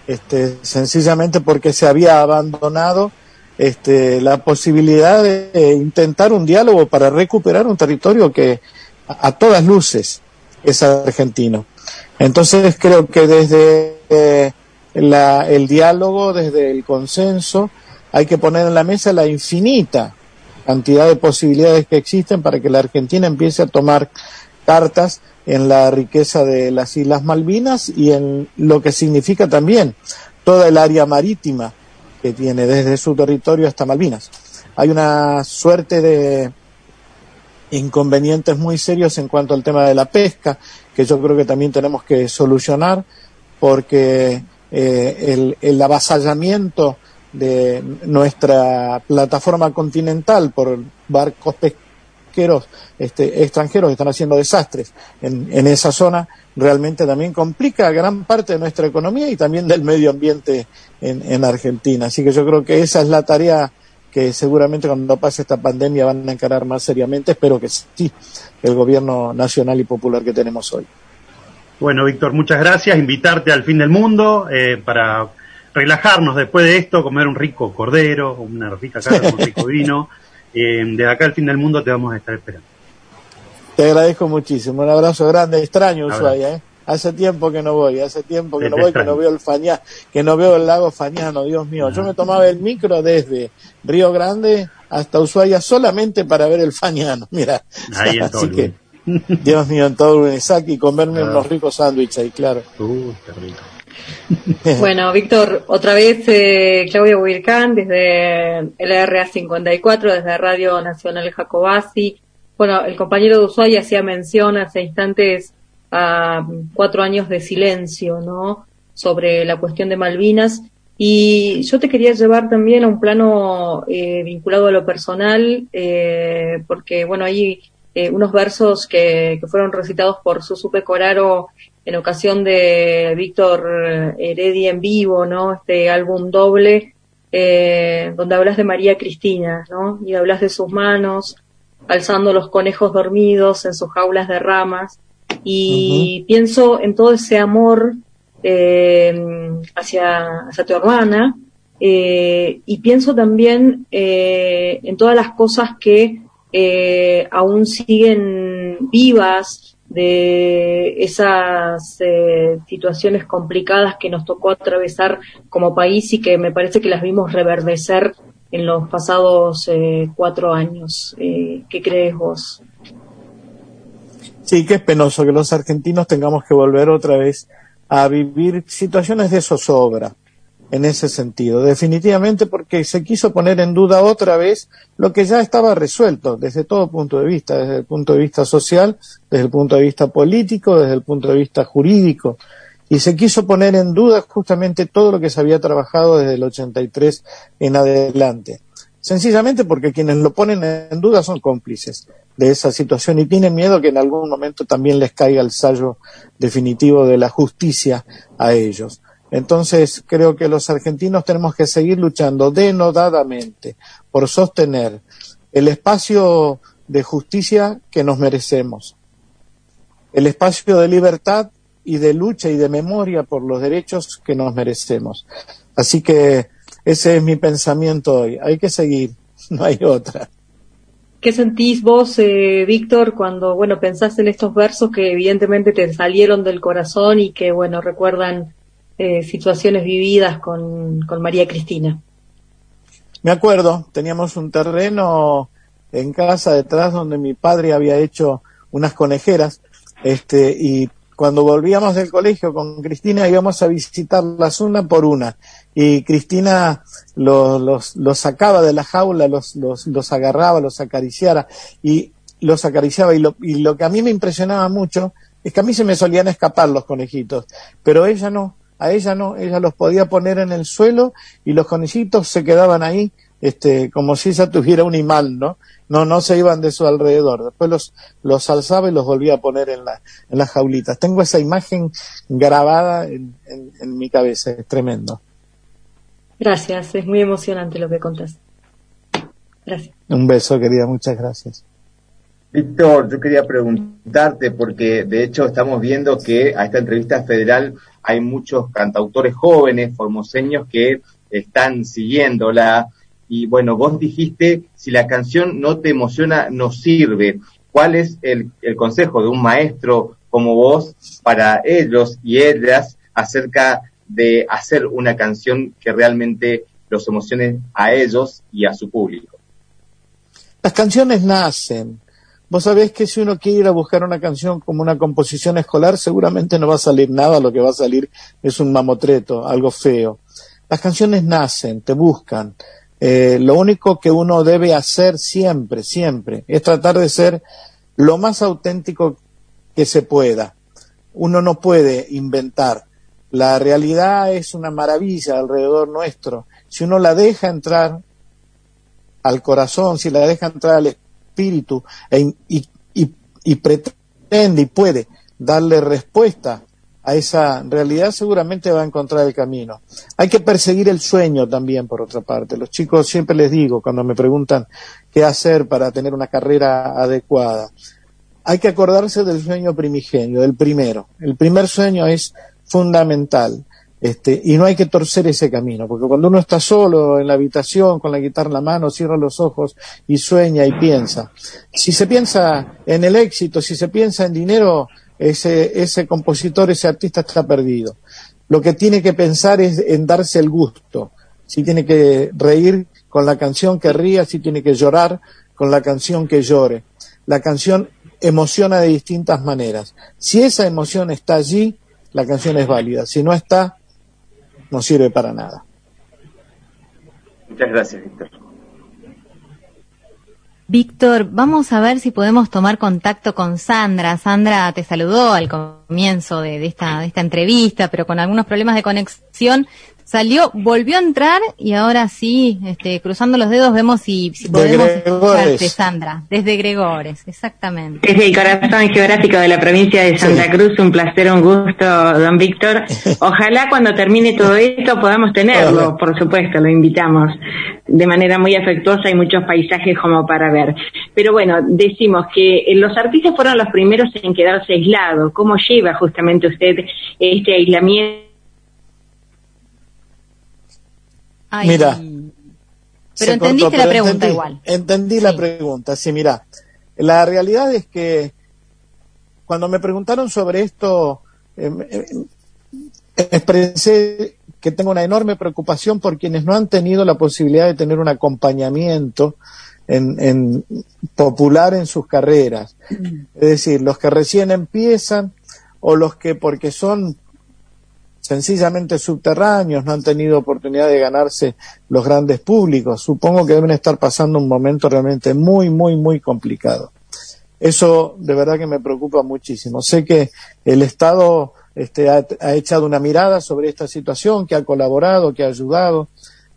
este, sencillamente porque se había abandonado este, la posibilidad de intentar un diálogo para recuperar un territorio que a, todas luces es argentino. Entonces creo que desde eh, el diálogo, desde el consenso, hay que poner en la mesa la infinita cantidad de posibilidades que existen para que la Argentina empiece a tomar cartas en la riqueza de las Islas Malvinas y en lo que significa también toda el área marítima que tiene desde su territorio hasta Malvinas. Hay una suerte de inconvenientes muy serios en cuanto al tema de la pesca, que yo creo que también tenemos que solucionar, porque eh, el, avasallamiento de nuestra plataforma continental por barcos pesqueros este, extranjeros que están haciendo desastres en, en esa zona, realmente también complica gran parte de nuestra economía y también del medio ambiente en, en Argentina. Así que yo creo que esa es la tarea que seguramente cuando pase esta pandemia van a encarar más seriamente. Espero que sí, el gobierno nacional y popular que tenemos hoy. Bueno, Víctor, muchas gracias. Invitarte al fin del mundo eh, para relajarnos después de esto, comer un rico cordero, una rica carne, un rico vino. Eh, desde acá al fin del mundo te vamos a estar esperando. Te agradezco muchísimo. Un abrazo grande. Extraño Ushuaia, ¿eh? Hace tiempo que no voy, hace tiempo que no voy, que no veo el Fañá, que no veo el lago Fañano, Dios mío. Yo me tomaba el micro desde Río Grande hasta Ushuaia solamente para ver el Fañano. Mira, Ahí así que Dios mío, en todo Uruguay y comerme Ah. unos ricos sándwiches ahí, claro. Uh, qué rico. Bueno, Víctor, otra vez eh, Claudia Huircán desde LRA 54, desde Radio Nacional Jacobasi. Bueno, el compañero de Ushuaia hacía mención hace instantes a cuatro años de silencio, ¿no? Sobre la cuestión de Malvinas. Y yo te quería llevar también a un plano eh, vinculado a lo personal, eh, porque, bueno, hay eh, unos versos que, que fueron recitados por Susupe Coraro en ocasión de Víctor Heredia en vivo, ¿no? Este álbum doble, eh, donde hablas de María Cristina, ¿no? Y hablas de sus manos, alzando los conejos dormidos en sus jaulas de ramas. Y pienso en todo ese amor eh, hacia, hacia tu hermana, eh, y pienso también eh, en todas las cosas que eh, aún siguen vivas de esas eh, situaciones complicadas que nos tocó atravesar como país y que me parece que las vimos reverdecer en los pasados eh, cuatro años. Eh, ¿Qué crees vos? Sí, que es penoso que los argentinos tengamos que volver otra vez a vivir situaciones de zozobra en ese sentido. Definitivamente porque se quiso poner en duda otra vez lo que ya estaba resuelto desde todo punto de vista, desde el punto de vista social, desde el punto de vista político, desde el punto de vista jurídico. Y se quiso poner en duda justamente todo lo que se había trabajado desde el 83 en adelante. Sencillamente porque quienes lo ponen en duda son cómplices de esa situación y tienen miedo que en algún momento también les caiga el sallo definitivo de la justicia a ellos. Entonces, creo que los argentinos tenemos que seguir luchando denodadamente por sostener el espacio de justicia que nos merecemos, el espacio de libertad y de lucha y de memoria por los derechos que nos merecemos. Así que ese es mi pensamiento hoy. Hay que seguir, no hay otra. ¿Qué sentís vos, eh, Víctor, cuando, bueno, pensás en estos versos que evidentemente te salieron del corazón y que, bueno, recuerdan eh, situaciones vividas con, con María Cristina? Me acuerdo, teníamos un terreno en casa detrás donde mi padre había hecho unas conejeras, este, y cuando volvíamos del colegio con Cristina íbamos a visitarlas una por una y Cristina los, los, sacaba de la jaula, los, los, los agarraba, los acariciara y los acariciaba y lo, y lo que a mí me impresionaba mucho es que a mí se me solían escapar los conejitos, pero ella no, a ella no, ella los podía poner en el suelo y los conejitos se quedaban ahí este, como si ella tuviera un imán, ¿no? No, no se iban de su alrededor. Después los, los alzaba y los volvía a poner en, la, en las jaulitas. Tengo esa imagen grabada en, en, en mi cabeza, es tremendo. Gracias, es muy emocionante lo que contás. Gracias. Un beso, querida, muchas gracias. Víctor, yo quería preguntarte, porque de hecho estamos viendo que a esta entrevista federal hay muchos cantautores jóvenes, formoseños, que están siguiéndola. Y bueno, vos dijiste, si la canción no te emociona, no sirve. ¿Cuál es el, el consejo de un maestro como vos para ellos y ellas acerca de hacer una canción que realmente los emocione a ellos y a su público? Las canciones nacen. Vos sabés que si uno quiere ir a buscar una canción como una composición escolar, seguramente no va a salir nada, lo que va a salir es un mamotreto, algo feo. Las canciones nacen, te buscan. Eh, lo único que uno debe hacer siempre, siempre, es tratar de ser lo más auténtico que se pueda. Uno no puede inventar. La realidad es una maravilla alrededor nuestro. Si uno la deja entrar al corazón, si la deja entrar al espíritu e y, y, y pretende y puede darle respuesta a esa realidad, seguramente va a encontrar el camino. Hay que perseguir el sueño también, por otra parte. Los chicos siempre les digo, cuando me preguntan qué hacer para tener una carrera adecuada, hay que acordarse del sueño primigenio, del primero. El primer sueño es fundamental. Este, y no hay que torcer ese camino, porque cuando uno está solo en la habitación con la guitarra en la mano, cierra los ojos y sueña y piensa. Si se piensa en el éxito, si se piensa en dinero, ese, ese compositor, ese artista está perdido. Lo que tiene que pensar es en darse el gusto. Si tiene que reír con la canción que ría, si tiene que llorar con la canción que llore. La canción emociona de distintas maneras. Si esa emoción está allí, la canción es válida. Si no está, no sirve para nada. Muchas gracias, Víctor. Víctor, vamos a ver si podemos tomar contacto con Sandra. Sandra te saludó al comienzo de, de, esta, de esta entrevista, pero con algunos problemas de conexión salió, volvió a entrar y ahora sí, este, cruzando los dedos vemos si, si podemos escucharte, Sandra, desde Gregores, exactamente. Desde el corazón geográfico de la provincia de Santa Cruz, un placer, un gusto, don Víctor. Ojalá cuando termine todo esto podamos tenerlo, por supuesto, lo invitamos de manera muy afectuosa y muchos paisajes como para ver. Pero bueno, decimos que los artistas fueron los primeros en quedarse aislados. ¿Cómo lleva justamente usted este aislamiento? Ay, Mira. Pero entendiste la pregunta entendí, igual. Entendí la pregunta, sí, mira. La realidad es que cuando me preguntaron sobre esto, eh, eh, expresé que tengo una enorme preocupación por quienes no han tenido la posibilidad de tener un acompañamiento en, en popular en sus carreras. Es decir, los que recién empiezan o los que porque son sencillamente subterráneos, no han tenido oportunidad de ganarse los grandes públicos. Supongo que deben estar pasando un momento realmente muy, muy, muy complicado. Eso de verdad que me preocupa muchísimo. Sé que el Estado este, ha, ha echado una mirada sobre esta situación, que ha colaborado, que ha ayudado.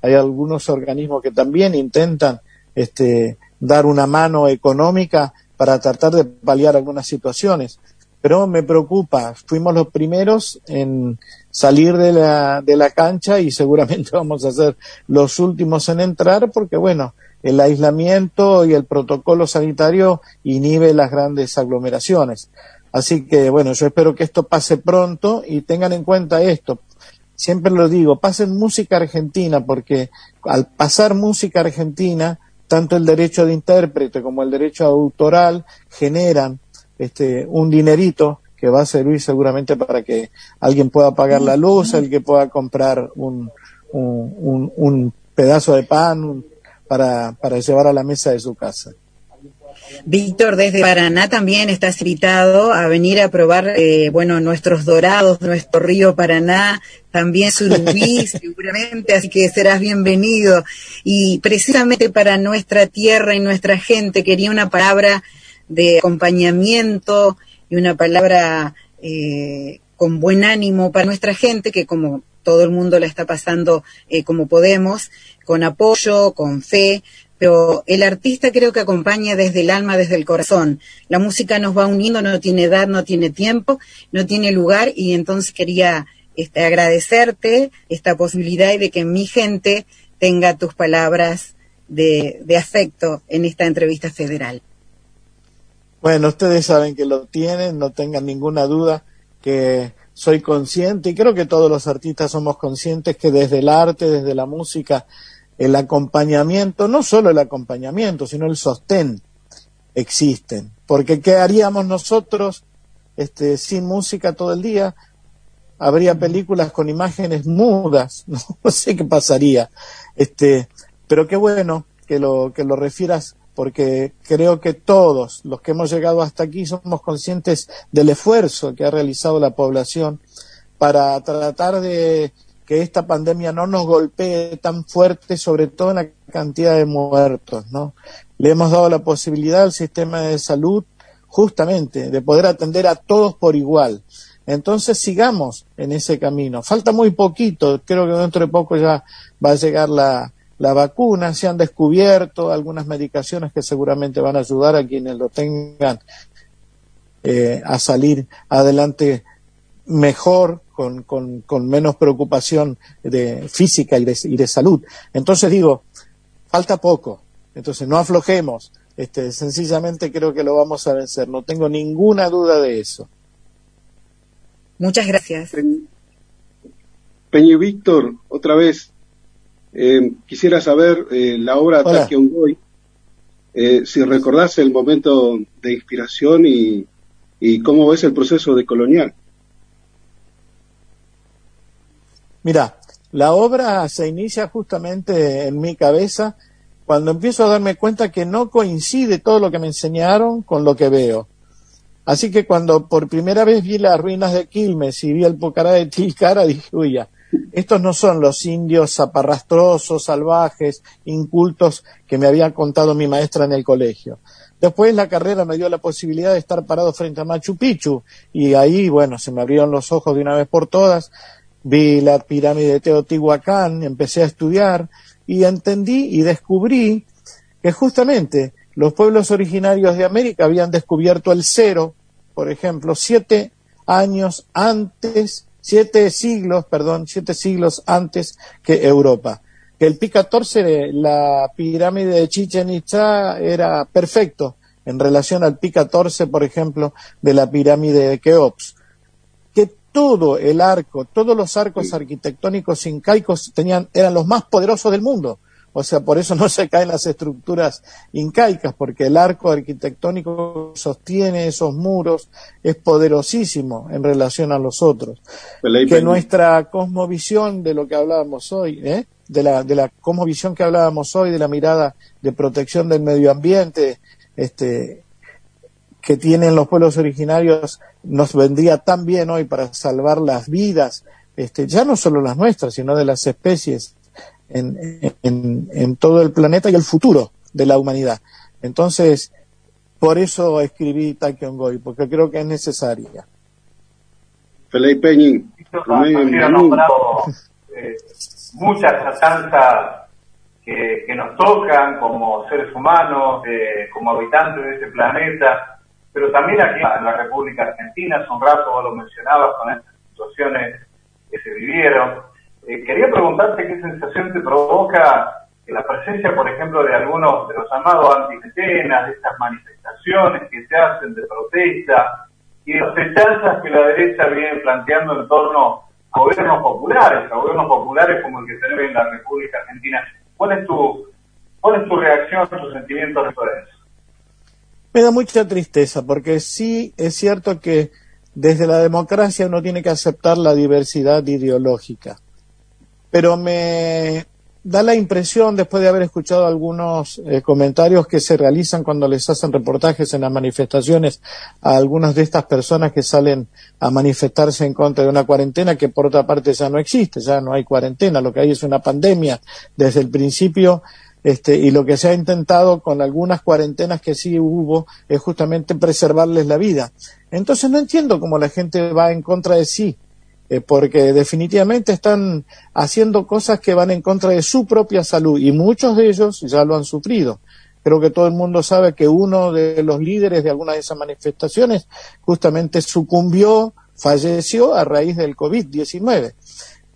Hay algunos organismos que también intentan este, dar una mano económica para tratar de paliar algunas situaciones. Pero me preocupa, fuimos los primeros en salir de la, de la cancha y seguramente vamos a ser los últimos en entrar porque, bueno, el aislamiento y el protocolo sanitario inhibe las grandes aglomeraciones. Así que, bueno, yo espero que esto pase pronto y tengan en cuenta esto. Siempre lo digo, pasen música argentina porque al pasar música argentina, tanto el derecho de intérprete como el derecho autoral generan este, un dinerito que va a servir seguramente para que alguien pueda pagar la luz, el que pueda comprar un, un, un, un pedazo de pan para, para llevar a la mesa de su casa. Víctor, desde Paraná también estás invitado a venir a probar, eh, bueno, nuestros dorados, nuestro río Paraná, también Surubí, seguramente, así que serás bienvenido. Y precisamente para nuestra tierra y nuestra gente quería una palabra de acompañamiento y una palabra eh, con buen ánimo para nuestra gente, que como todo el mundo la está pasando eh, como podemos, con apoyo, con fe, pero el artista creo que acompaña desde el alma, desde el corazón. La música nos va uniendo, no tiene edad, no tiene tiempo, no tiene lugar y entonces quería este, agradecerte esta posibilidad de que mi gente tenga tus palabras de afecto en esta entrevista federal. Bueno, ustedes saben que lo tienen, no tengan ninguna duda que soy consciente y creo que todos los artistas somos conscientes que desde el arte, desde la música, el acompañamiento, no solo el acompañamiento, sino el sostén existen. Porque ¿qué haríamos nosotros este, sin música todo el día? Habría películas con imágenes mudas, no sé qué pasaría. Este, pero qué bueno que lo, que lo refieras porque creo que todos los que hemos llegado hasta aquí somos conscientes del esfuerzo que ha realizado la población para tratar de que esta pandemia no nos golpee tan fuerte, sobre todo en la cantidad de muertos, ¿no? Le hemos dado la posibilidad al sistema de salud justamente de poder atender a todos por igual. Entonces sigamos en ese camino. Falta muy poquito, creo que dentro de poco ya va a llegar la, la vacuna, se han descubierto algunas medicaciones que seguramente van a ayudar a quienes lo tengan eh, a salir adelante mejor, con, con, con menos preocupación de física y de, y de salud. Entonces digo, falta poco, entonces no aflojemos, este, sencillamente creo que lo vamos a vencer, no tengo ninguna duda de eso. Muchas gracias. Peña y Víctor, otra vez, eh, quisiera saber eh, la obra Ataque Ongoy, eh, si recordás el momento de inspiración y, y cómo ves el proceso de colonial. Mira, la obra se inicia justamente en mi cabeza cuando empiezo a darme cuenta que no coincide todo lo que me enseñaron con lo que veo. Así que cuando por primera vez vi las ruinas de Quilmes y vi el Pocará de Tilcara, dije, uy, ya, estos no son los indios zaparrastrosos, salvajes, incultos que me había contado mi maestra en el colegio. Después la carrera me dio la posibilidad de estar parado frente a Machu Picchu y ahí, bueno, se me abrieron los ojos de una vez por todas, vi la pirámide de Teotihuacán, empecé a estudiar y entendí y descubrí que justamente los pueblos originarios de América habían descubierto el cero, por ejemplo, siete años antes, siete siglos, perdón, siete siglos antes que Europa. Que el Pi 14, la pirámide de Chichen Itza, era perfecto en relación al Pi 14, por ejemplo, de la pirámide de Keops. Que todo el arco, todos los arcos arquitectónicos incaicos tenían, eran los más poderosos del mundo. O sea, por eso no se caen las estructuras incaicas, porque el arco arquitectónico sostiene esos muros, es poderosísimo en relación a los otros. Que nuestra cosmovisión de lo que hablábamos hoy, ¿eh? de, la, de la cosmovisión que hablábamos hoy, de la mirada de protección del medio ambiente, este, que tienen los pueblos originarios, nos vendría tan bien hoy para salvar las vidas, este, ya no solo las nuestras, sino de las especies en, en, todo el planeta y el futuro de la humanidad. Entonces, por eso escribí Taekwondo, porque creo que es necesaria. Felipe Peñín. Ha nombrado eh, muchas atanzas que, que, nos tocan como seres humanos, eh, como habitantes de este planeta, pero también aquí en la República Argentina, son rato vos lo mencionabas con estas situaciones que se vivieron. Eh, quería preguntarte qué sensación te provoca la presencia, por ejemplo, de algunos de los llamados antimetenas, de estas manifestaciones que se hacen de protesta y de las fechanzas que la derecha viene planteando en torno a gobiernos populares, a gobiernos populares como el que tenemos en la República Argentina. ¿Cuál es tu, cuál es tu reacción, tu sentimiento respecto a eso? Me da mucha tristeza porque sí es cierto que desde la democracia uno tiene que aceptar la diversidad ideológica pero me da la impresión, después de haber escuchado algunos eh, comentarios que se realizan cuando les hacen reportajes en las manifestaciones a algunas de estas personas que salen a manifestarse en contra de una cuarentena que por otra parte ya no existe, ya no hay cuarentena, lo que hay es una pandemia desde el principio este, y lo que se ha intentado con algunas cuarentenas que sí hubo es justamente preservarles la vida. Entonces no entiendo cómo la gente va en contra de sí eh, porque definitivamente están haciendo cosas que van en contra de su propia salud y muchos de ellos ya lo han sufrido. Creo que todo el mundo sabe que uno de los líderes de alguna de esas manifestaciones justamente sucumbió, falleció a raíz del COVID-19.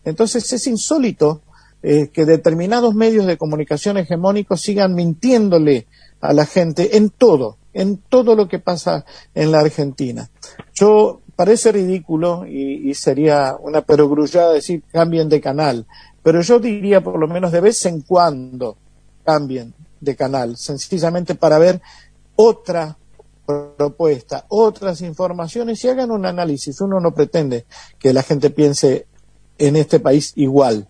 Entonces es insólito eh, que determinados medios de comunicación hegemónicos sigan mintiéndole a la gente en todo, en todo lo que pasa en la Argentina. Yo parece ridículo y, sería una perogrullada decir cambien de canal, pero yo diría por lo menos de vez en cuando cambien de canal, sencillamente para ver otra propuesta, otras informaciones y hagan un análisis. Uno no pretende que la gente piense en este país igual.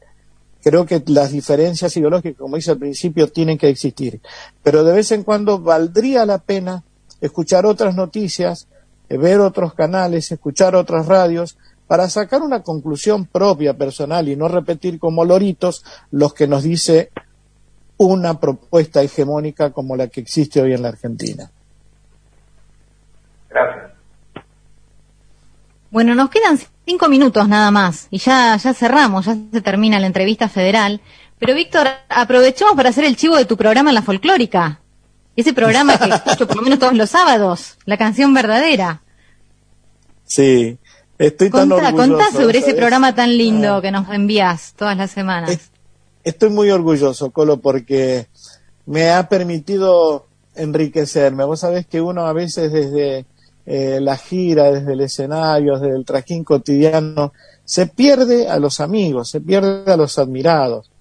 Creo que las diferencias ideológicas, como dice al principio, tienen que existir. Pero de vez en cuando valdría la pena escuchar otras noticias, ver otros canales, escuchar otras radios, para sacar una conclusión propia, personal, y no repetir como loritos los que nos dice una propuesta hegemónica como la que existe hoy en la Argentina. Gracias. Bueno, nos quedan cinco minutos nada más y ya, ya cerramos, ya se termina la entrevista federal, Pero Víctor, aprovechamos para hacer el chivo de tu programa en la folclórica. Ese programa que escucho por lo menos todos los sábados, la canción verdadera. Sí, estoy tan orgulloso. contá sobre ese programa tan lindo que nos envías todas las semanas. Estoy muy orgulloso, Colo, porque me ha permitido enriquecerme. Vos sabés que uno a veces desde eh, la gira, desde el escenario, desde el trajín cotidiano, se pierde a los amigos, se pierde a los admirados.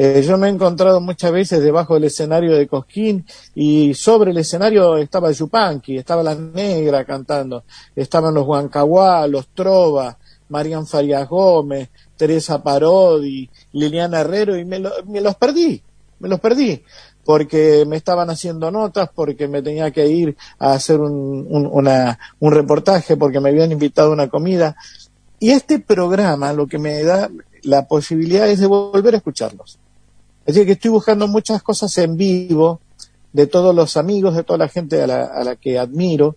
Eh, yo me he encontrado muchas veces debajo del escenario de Cosquín y sobre el escenario estaba Yupanqui, estaba la Negra cantando, estaban los Huancahuá, los Trova, Marian Farias Gómez, Teresa Parodi, Liliana Herrero y me, lo- me los perdí, me los perdí porque me estaban haciendo notas, porque me tenía que ir a hacer un, un- una- un reportaje, porque me habían invitado a una comida. Y este programa lo que me da la posibilidad es de volver a escucharlos. Así que estoy buscando muchas cosas en vivo de todos los amigos, de toda la gente a la, a la que admiro,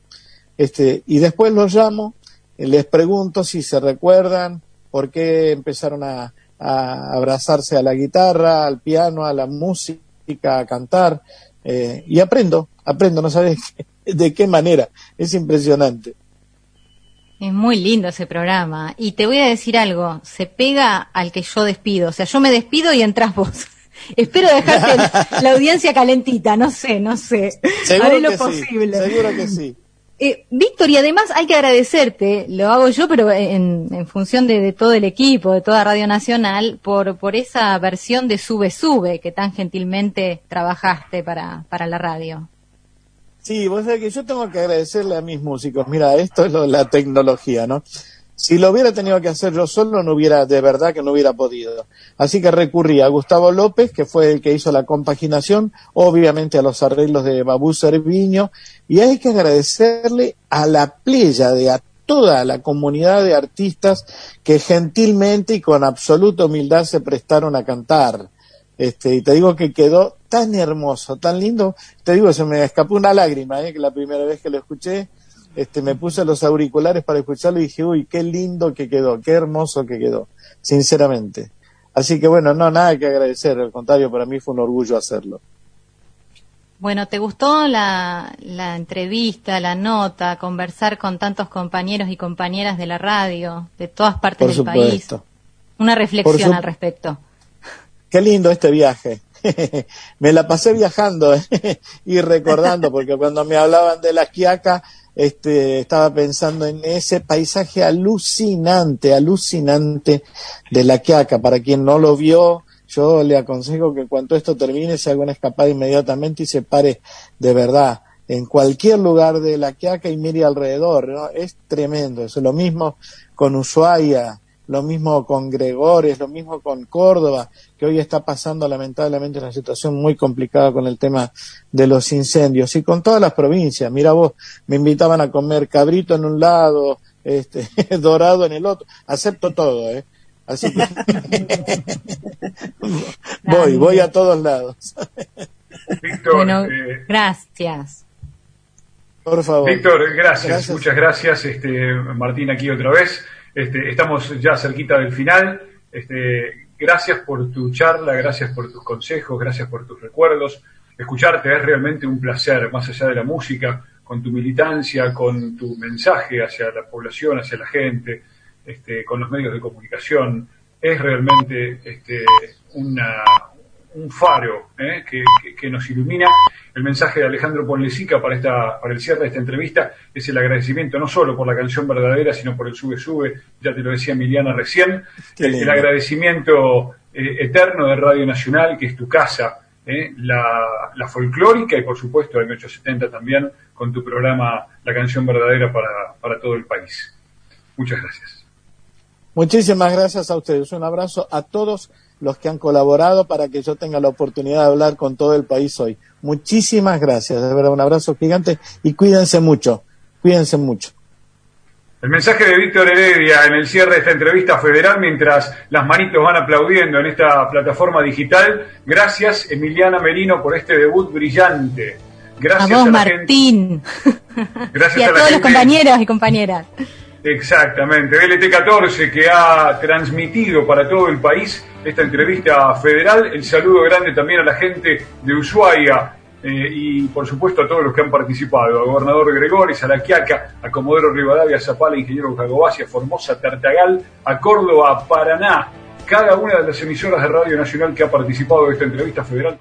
este, y después los llamo, les pregunto si se recuerdan, por qué empezaron a, a abrazarse a la guitarra, al piano, a la música, a cantar, eh, y aprendo, aprendo, no sabes de qué manera, es impresionante. Es muy lindo ese programa. Y te voy a decir algo, se pega al que yo despido. O sea, yo me despido y entras vos. Espero dejarte la, audiencia calentita, no sé, no sé. Seguro Haré lo que sí, posible. seguro que sí. Eh, Víctor, y además hay que agradecerte, lo hago yo, pero en, en función de, de todo el equipo, de toda Radio Nacional, por, por esa versión de Sube Sube que tan gentilmente trabajaste para, para la radio. Sí, vos sabés que yo tengo que agradecerle a mis músicos. Mira, esto es lo, la tecnología, ¿no? Si lo hubiera tenido que hacer yo solo, no hubiera, de verdad que no hubiera podido. Así que recurrí a Gustavo López, que fue el que hizo la compaginación, obviamente a los arreglos de Babú Cerviño, y hay que agradecerle a la playa de a toda la comunidad de artistas que gentilmente y con absoluta humildad se prestaron a cantar. Este, y te digo que quedó tan hermoso, tan lindo, te digo, se me escapó una lágrima, ¿eh? que la primera vez que lo escuché, este, me puse los auriculares para escucharlo y dije, uy, qué lindo que quedó, qué hermoso que quedó, sinceramente. Así que bueno, no, nada que agradecer, al contrario, para mí fue un orgullo hacerlo. Bueno, ¿te gustó la, la entrevista, la nota, conversar con tantos compañeros y compañeras de la radio, de todas partes Por del país? supuesto. Una reflexión su- al respecto. Qué lindo este viaje. me la pasé viajando y recordando, porque cuando me hablaban de la Quiaca, este, estaba pensando en ese paisaje alucinante, alucinante de la Quiaca. Para quien no lo vio, yo le aconsejo que cuando esto termine se haga una escapada inmediatamente y se pare de verdad en cualquier lugar de la Quiaca y mire alrededor. Es tremendo. Eso lo mismo con Ushuaia, lo mismo con Gregores, lo mismo con Córdoba, que hoy está pasando lamentablemente una situación muy complicada con el tema de los incendios y con todas las provincias. Mira vos, me invitaban a comer cabrito en un lado, este, dorado en el otro. Acepto todo, ¿eh? Así que voy, voy a todos lados. Víctor, Bueno, eh, gracias. Por favor. Víctor, gracias, Gracias. muchas gracias. Este, Martín aquí otra vez. Este, estamos ya cerquita del final. Este, gracias por tu charla, gracias por tus consejos, gracias por tus recuerdos. Escucharte es realmente un placer, más allá de la música, con tu militancia, con tu mensaje hacia la población, hacia la gente, este, con los medios de comunicación. Es realmente este, una, un faro ¿eh? que, que- que nos ilumina. El mensaje de Alejandro Ponlecica para, esta, para el cierre de esta entrevista es el agradecimiento no solo por la canción verdadera, sino por el sube sube, ya te lo decía Emiliana recién, el, el agradecimiento eh, eterno de Radio Nacional, que es tu casa, ¿eh? la, la folclórica y por supuesto en 870 también con tu programa La canción verdadera para, para todo el país. Muchas gracias. Muchísimas gracias a ustedes. Un abrazo a todos los que han colaborado para que yo tenga la oportunidad de hablar con todo el país hoy. Muchísimas gracias. De verdad, un abrazo gigante y cuídense mucho. Cuídense mucho. El mensaje de Víctor Heredia en el cierre de esta entrevista federal, mientras las manitos van aplaudiendo en esta plataforma digital. Gracias, Emiliana Merino, por este debut brillante. Gracias a vos, la gente- Martín. gracias y a, todos los compañeros y compañeras. Exactamente, BLT14 que ha transmitido para todo el país esta entrevista federal. El saludo grande también a la gente de Ushuaia, eh, y por supuesto a todos los que han participado, a Gobernador Gregoris, a La Quiaca, a Comodoro Rivadavia, a Zapala, Ingeniero Jacobasi, a Formosa, Tartagal, a Córdoba, Paraná, cada una de las emisoras de Radio Nacional que ha participado de esta entrevista federal.